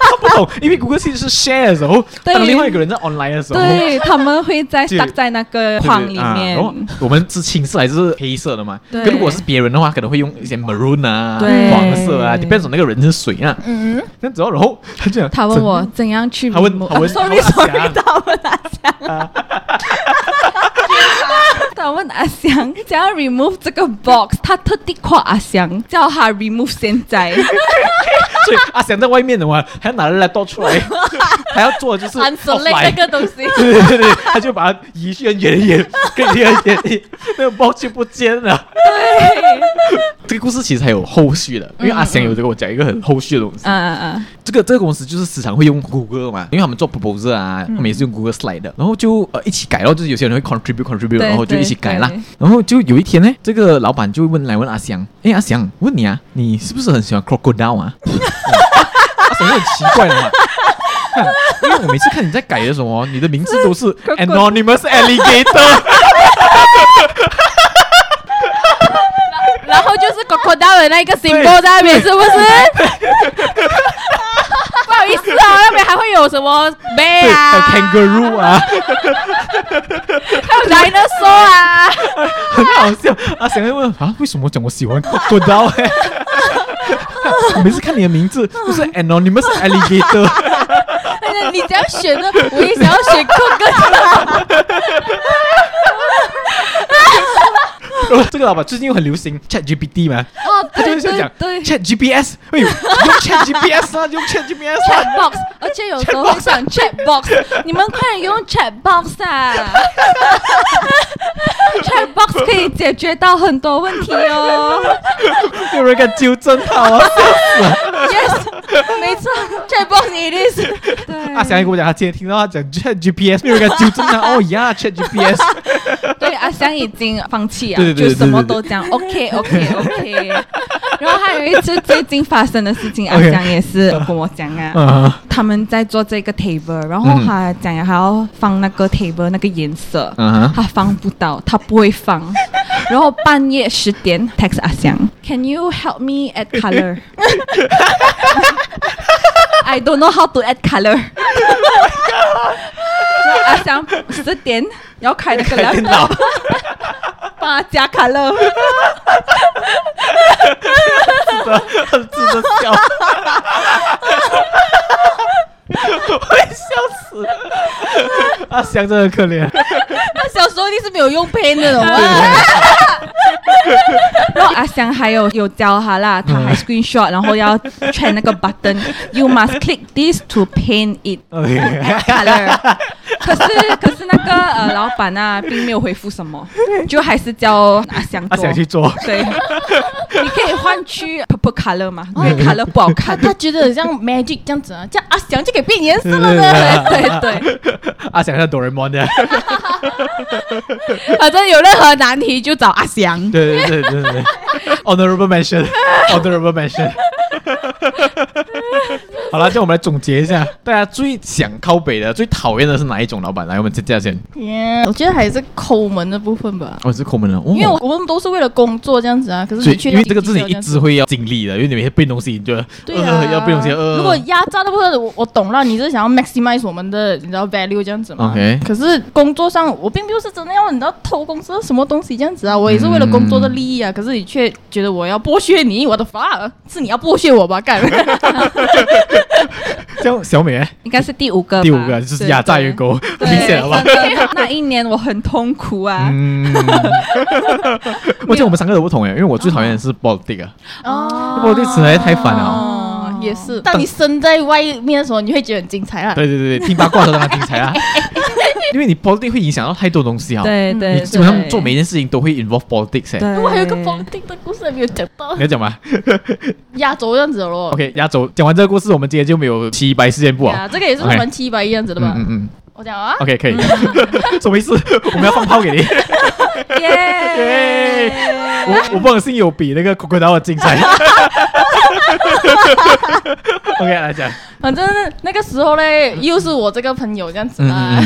他不懂，因为谷歌其实是 share 的时候，当另外一个人在 online 的时候，对，他们会在 stuck 在那个框里面。然后我们是青色还是黑色的嘛？对。如果是别人的话，可能会用一些 maroon 啊、黄色啊，depends on 那个人是谁啊。嗯。那之后，然后他这样，他问我怎样去，他问，他问，sorry sorry，他问阿翔。他问阿翔，想要 remove 这个 box，他特地夸阿翔，叫他 remove 现在。所以阿翔在外面的话，还要拿着来倒出来，还要做就是 unselect 那个东西。对对对，他就把它移去远一点，更远一点，那个 box 就不见了。对，这个故事其实还有后续的，因为阿翔有跟我讲一个很后续的东西。嗯嗯嗯。这个这个公司就是时常会用 Google 嘛，因为他们做 proposal 啊，他们也是用 Google Slide 的，然后就呃一起改，然后就是有些人会 contribute contribute，然后就一起改啦。然后就有一天呢，这个老板就问来问阿翔，哎阿翔，问你啊，你是不是很喜欢 crocodile 啊？阿翔很奇怪的嘛，因为我每次看你在改的时候，你的名字都是 anonymous alligator，然后就是 crocodile 的那个 symbol 在那边，是不是？不好意思啊，那边还会有什么 bear 啊，kangaroo 啊，还有 dinosaur 啊，很好笑。阿翔会问啊，为什么讲我喜欢 crocodile？我每次看你的名字都是 anonymous alligator。你只要选的，我也想要选这个老板最近又很流行 Chat GPT 嘛？哦，他就是讲 Chat GPS，哎呦，用 Chat GPS 啊，用 Chat GPS。Chat box，而且有时候会想 Chat box，你们快点用 Chat box 啊！Chat box 可以解决到很多问题哦。有人敢纠正他啊？笑死了！Yes，没错，Chat box it is。对。阿翔也跟我讲，他今天听到他讲 Chat GPS，有人敢纠正他？哦呀，Chat GPS。对，阿香已经放弃了，就什么都讲 OK OK OK。然后还有一次最近发生的事情，阿香也是跟我讲啊，他们在做这个 table，然后他讲还要放那个 table 那个颜色，他放不到，他不会放，然后半夜十点 text 阿香，Can you help me add color？I don't know how to add color。阿翔十点要开那个电脑，帮他加 color。值得，很值得笑。我会笑死。阿翔真的可怜。他小时候一定是没有用 pen 的，懂吗？然后阿翔还有有教他啦，他还 screenshot，然后要 check 那个 button，you must click this to paint it color。可是可是那个呃老板啊，并没有回复什么，就还是叫阿翔阿翔去做。对，你可以换去 purple color 吗？因为 color 不好看，他觉得很像 magic 这样子啊，叫阿翔就可以变颜色了呢。对对对，阿翔像哆啦 A 梦的。反正有任何难题就找阿翔。对对对对对，honorable mention，honorable mention。好了，叫我们来总结一下，大家最想靠北的、最讨厌的是哪一种老板？来，我们接下先。Yeah, 我觉得还是抠门的部分吧。哦，是抠门的，哦、因为我们都是为了工作这样子啊。可是因为这个自己一直会要经历的，因为你每天背东西，你就对啊，呃、要背东西。呃、如果压榨的部分，我我懂了，你是想要 maximize 我们的你知道 value 这样子嘛？OK。可是工作上，我并不是真的要你知道偷公司什么东西这样子啊，我也是为了工作的利益啊。嗯、可是你却觉得我要剥削你，我的妈，是你要剥削我吧？干。叫小美，应该是第五个，第五个就是压榨员工，明显了吧？那一年我很痛苦啊。嗯，我觉得我们三个都不同哎，因为我最讨厌的是 politics 啊，politics 实在太烦了。哦，也是。当你身在外面的时候，你会觉得很精彩啊。对对对对，听八卦都让它精彩啊。因为你 politics 会影响到太多东西啊。对对，你基本上做每一件事情都会 involve politics。对，我还有个 politics 的故事还没有讲到。你要讲吗？压轴这样子的咯。OK，压轴讲完这个故事，我们今天就没有七百事件簿啊。这个也是蛮七百一样子的吧？嗯嗯。我讲啊。OK，可以。什么意思？我们要放炮给你。耶！我我不相信有比那个 Crocodile 精彩。OK，来讲。反正那个时候嘞，又是我这个朋友这样子嘛。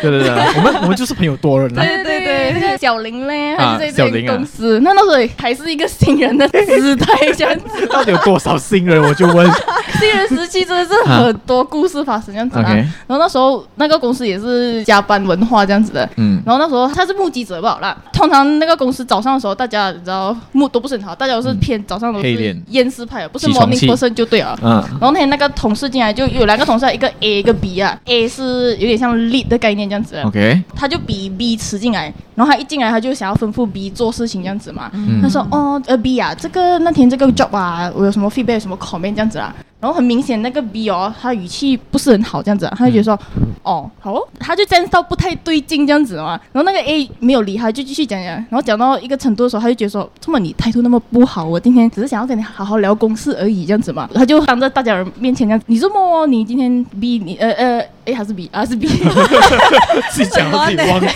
对对对，我们我们就是朋友多了。对对对，那个小林嘞，还是在这个公司。那那时候还是一个新人的姿态这样子。到底有多少新人？我就问。新人时期真的是很多故事发生这样子啊。然后那时候那个公司也是加班文化这样子的。嗯。然后那时候他是目击者吧好啦。通常那个公司早上的时候，大家你知道目都不是很好，大家都是偏早上都是厌世派，不是 morning person 就对了。嗯。然后那天那个同事进来就有两个同事，一个 A 一个 B 啊。A 是有点像 lead 的概念这样子。OK。他就比 B 吃进来，然后他一进来他就想要吩咐 B 做事情这样子嘛。嗯。他说：“哦，呃 B 啊，这个那天这个 job 啊，我有什么 feedback，有什么 comment 这样子啊。”然后很明显那个 B 哦，他语气不是很好这样子，他就觉得说：“哦，好哦。”他就站到不太对劲这样子嘛。然后那个 A 没有理他，就继续讲讲。然后讲到一个程度的时候，他就觉得说：“这么你态度那么不好，我今天只是想要跟你好好聊公事而已，这样子嘛。”他就当着大家人面前这样，你这么你今天 B 你呃呃 A 还是 B 还是 B？自己讲自己忘记。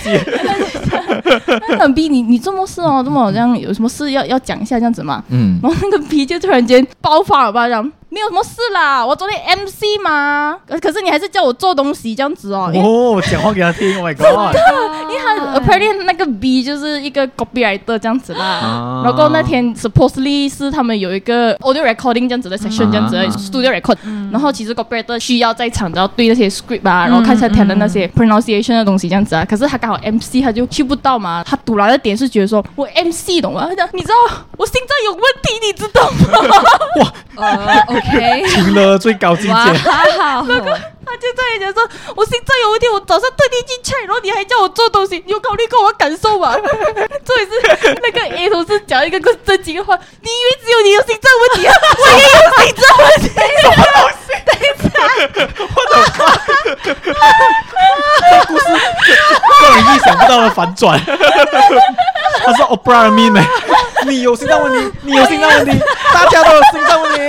很 B 你你这么事哦，这么好像有什么事要要讲一下这样子嘛。嗯。然后那个 B 就突然间爆发了吧，这样。没有什么事啦，我昨天 MC 嘛，可是你还是叫我做东西这样子哦。哦，讲话给他听，Oh my God！因为他 apparently 那个 B 就是一个 copywriter 这样子啦。然后那天 supposedly 是他们有一个 audio recording 这样子的 session 这样子的 studio record。然后其实 copywriter 需要在场，然后对那些 script 啊，然后看一下他的那些 pronunciation 的东西这样子啊。可是他刚好 MC 他就去不到嘛。他堵来的点是觉得说我 MC 懂吗？他讲你知道我心脏有问题，你知道吗？哇！呃。OK，听了最高境界。好好，那 个他就在讲说，我心脏有一天，我早上特地进去，然后你还叫我做东西，你有考虑过我感受吗？这也是那个 A 同事讲一个更正经的话，你以为只有你有心脏问题啊？我也有心脏问题。我的妈！这故事让你意想不到的反转。他说：“Oprah 的妹妹，你有心脏问题，你有心脏问题，大家都有心脏问题。”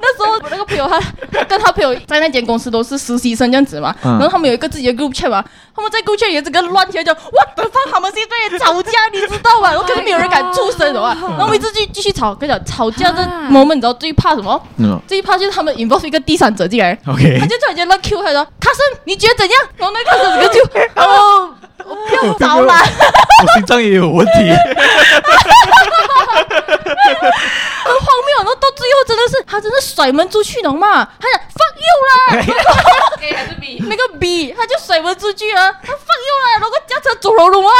那时候，我那个朋友他跟他朋友在那间公司都是实习生这样子嘛，嗯、然后他们有一个自己的 group chat 嘛，他们在 group chat 也整个乱起来，就 what the fuck，他们现在也吵架，你知道吧？然后可是没有人敢出声的话，然后我们一直继继续吵，跟你讲吵架的 moment，你知道最怕什么？嗯，最怕就是他们 involve 一个第三者进来，OK，他就突然间乱 Q，他说卡森，你觉得怎样？然后那个卡森就 哦。我不要找了，我心脏也有问题。很荒谬，然后到最后真的是他真的甩门出去了嘛？他讲 fuck you 啦，A 还是 B？那个 B 他就甩门出去啊，他 fuck you 啦，然后驾车走了啊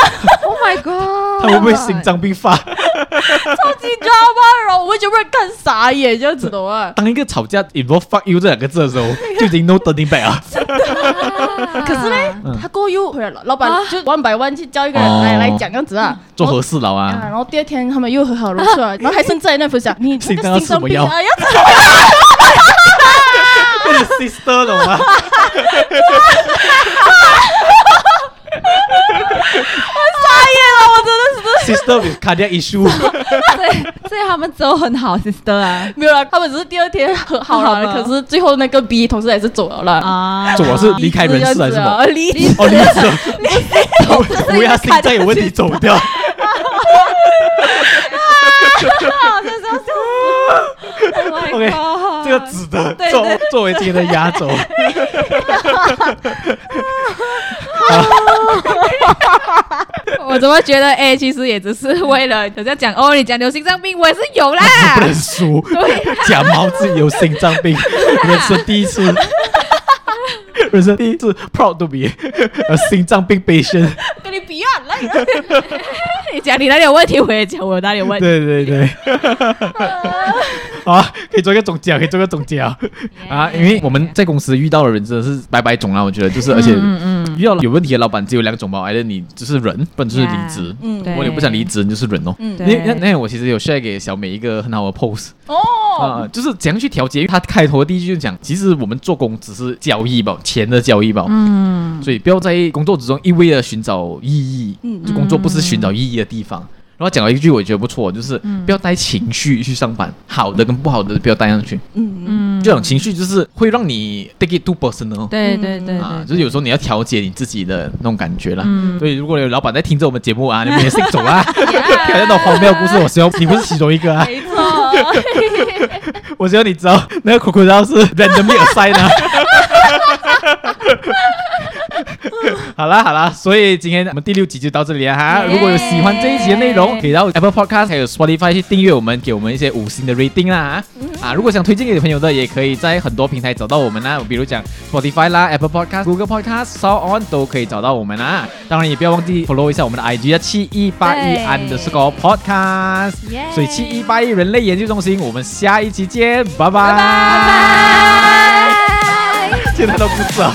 ！Oh my god！他会不会心脏病发？超级 drama，然后我们就被看傻眼，这样子的话。当一个吵架 involve fuck you 这两个字的时候，就已经 no turning back 啊。可是呢，他过后又回来了，老板就万百万去叫一个人来来讲这样子啊，做和事佬啊。然后第二天他们又和好如初啊，然后还剩在那分享，你这个心脏病啊，要怎么样？sister 懂吗？我傻眼了，我真的是 sister with cardiac issue。对，所以他们走很好，sister 啊，没有了，他们只是第二天和好了，可是最后那个 B 同事还是走了了啊，走了是离开人世还是什么？离离哦离职，离不要心脏有问题走掉。好，这是要 OK，这个值得作作为今天的压轴。我怎么觉得哎，其实也只是为了 人家讲哦，你讲有心脏病，我也是有啦，不能输。假冒自己有心脏病，人生第一次，人生第一次 proud to be a 心脏病 patient。跟你比啊，来，你讲你哪里有问题，我也讲我哪里有问题。对对对。好，可以做一个总结，可以做一个总结啊 啊！因为我们在公司遇到的人真的是百百种啊，我觉得就是，而且遇到有问题的老板只有两种吧，either 你就是忍，不然就是离职。嗯，如果你不想离职，你就是忍哦。嗯，那那那我其实有 share 给小美一个很好的 pose 哦，啊，就是怎样去调节？因为他开头的第一句就讲，其实我们做工只是交易吧，钱的交易吧。嗯，所以不要在工作之中一味的寻找意义。嗯，就工作不是寻找意义的地方。然后讲了一句我觉得不错，就是不要带情绪去上班，嗯、好的跟不好的不要带上去。嗯嗯，这种情绪就是会让你 take it too personal。对对对啊，就是有时候你要调节你自己的那种感觉啦。嗯，所以如果有老板在听着我们节目啊，你们也信走啊，听那种荒谬故事，我希望你不是其中一个啊。没错，我希望你知道那个苦苦刀是 randomly assigned 啊。好啦好啦，所以今天我们第六集就到这里了哈。如果有喜欢这一集的内容，可以到 Apple Podcast 还有 Spotify 去订阅我们，给我们一些五星的 rating 啦。Mm hmm. 啊，如果想推荐给朋友的，也可以在很多平台找到我们啦，比如讲 Spotify 啦、Apple Podcast、Google Podcast、Sound On 都可以找到我们啦。当然也不要忘记 follow 一下我们的 IG 啊，七一八一 underscore podcast。所以七一八一人类研究中心，我们下一期见，拜拜。拜拜。现在都不知道。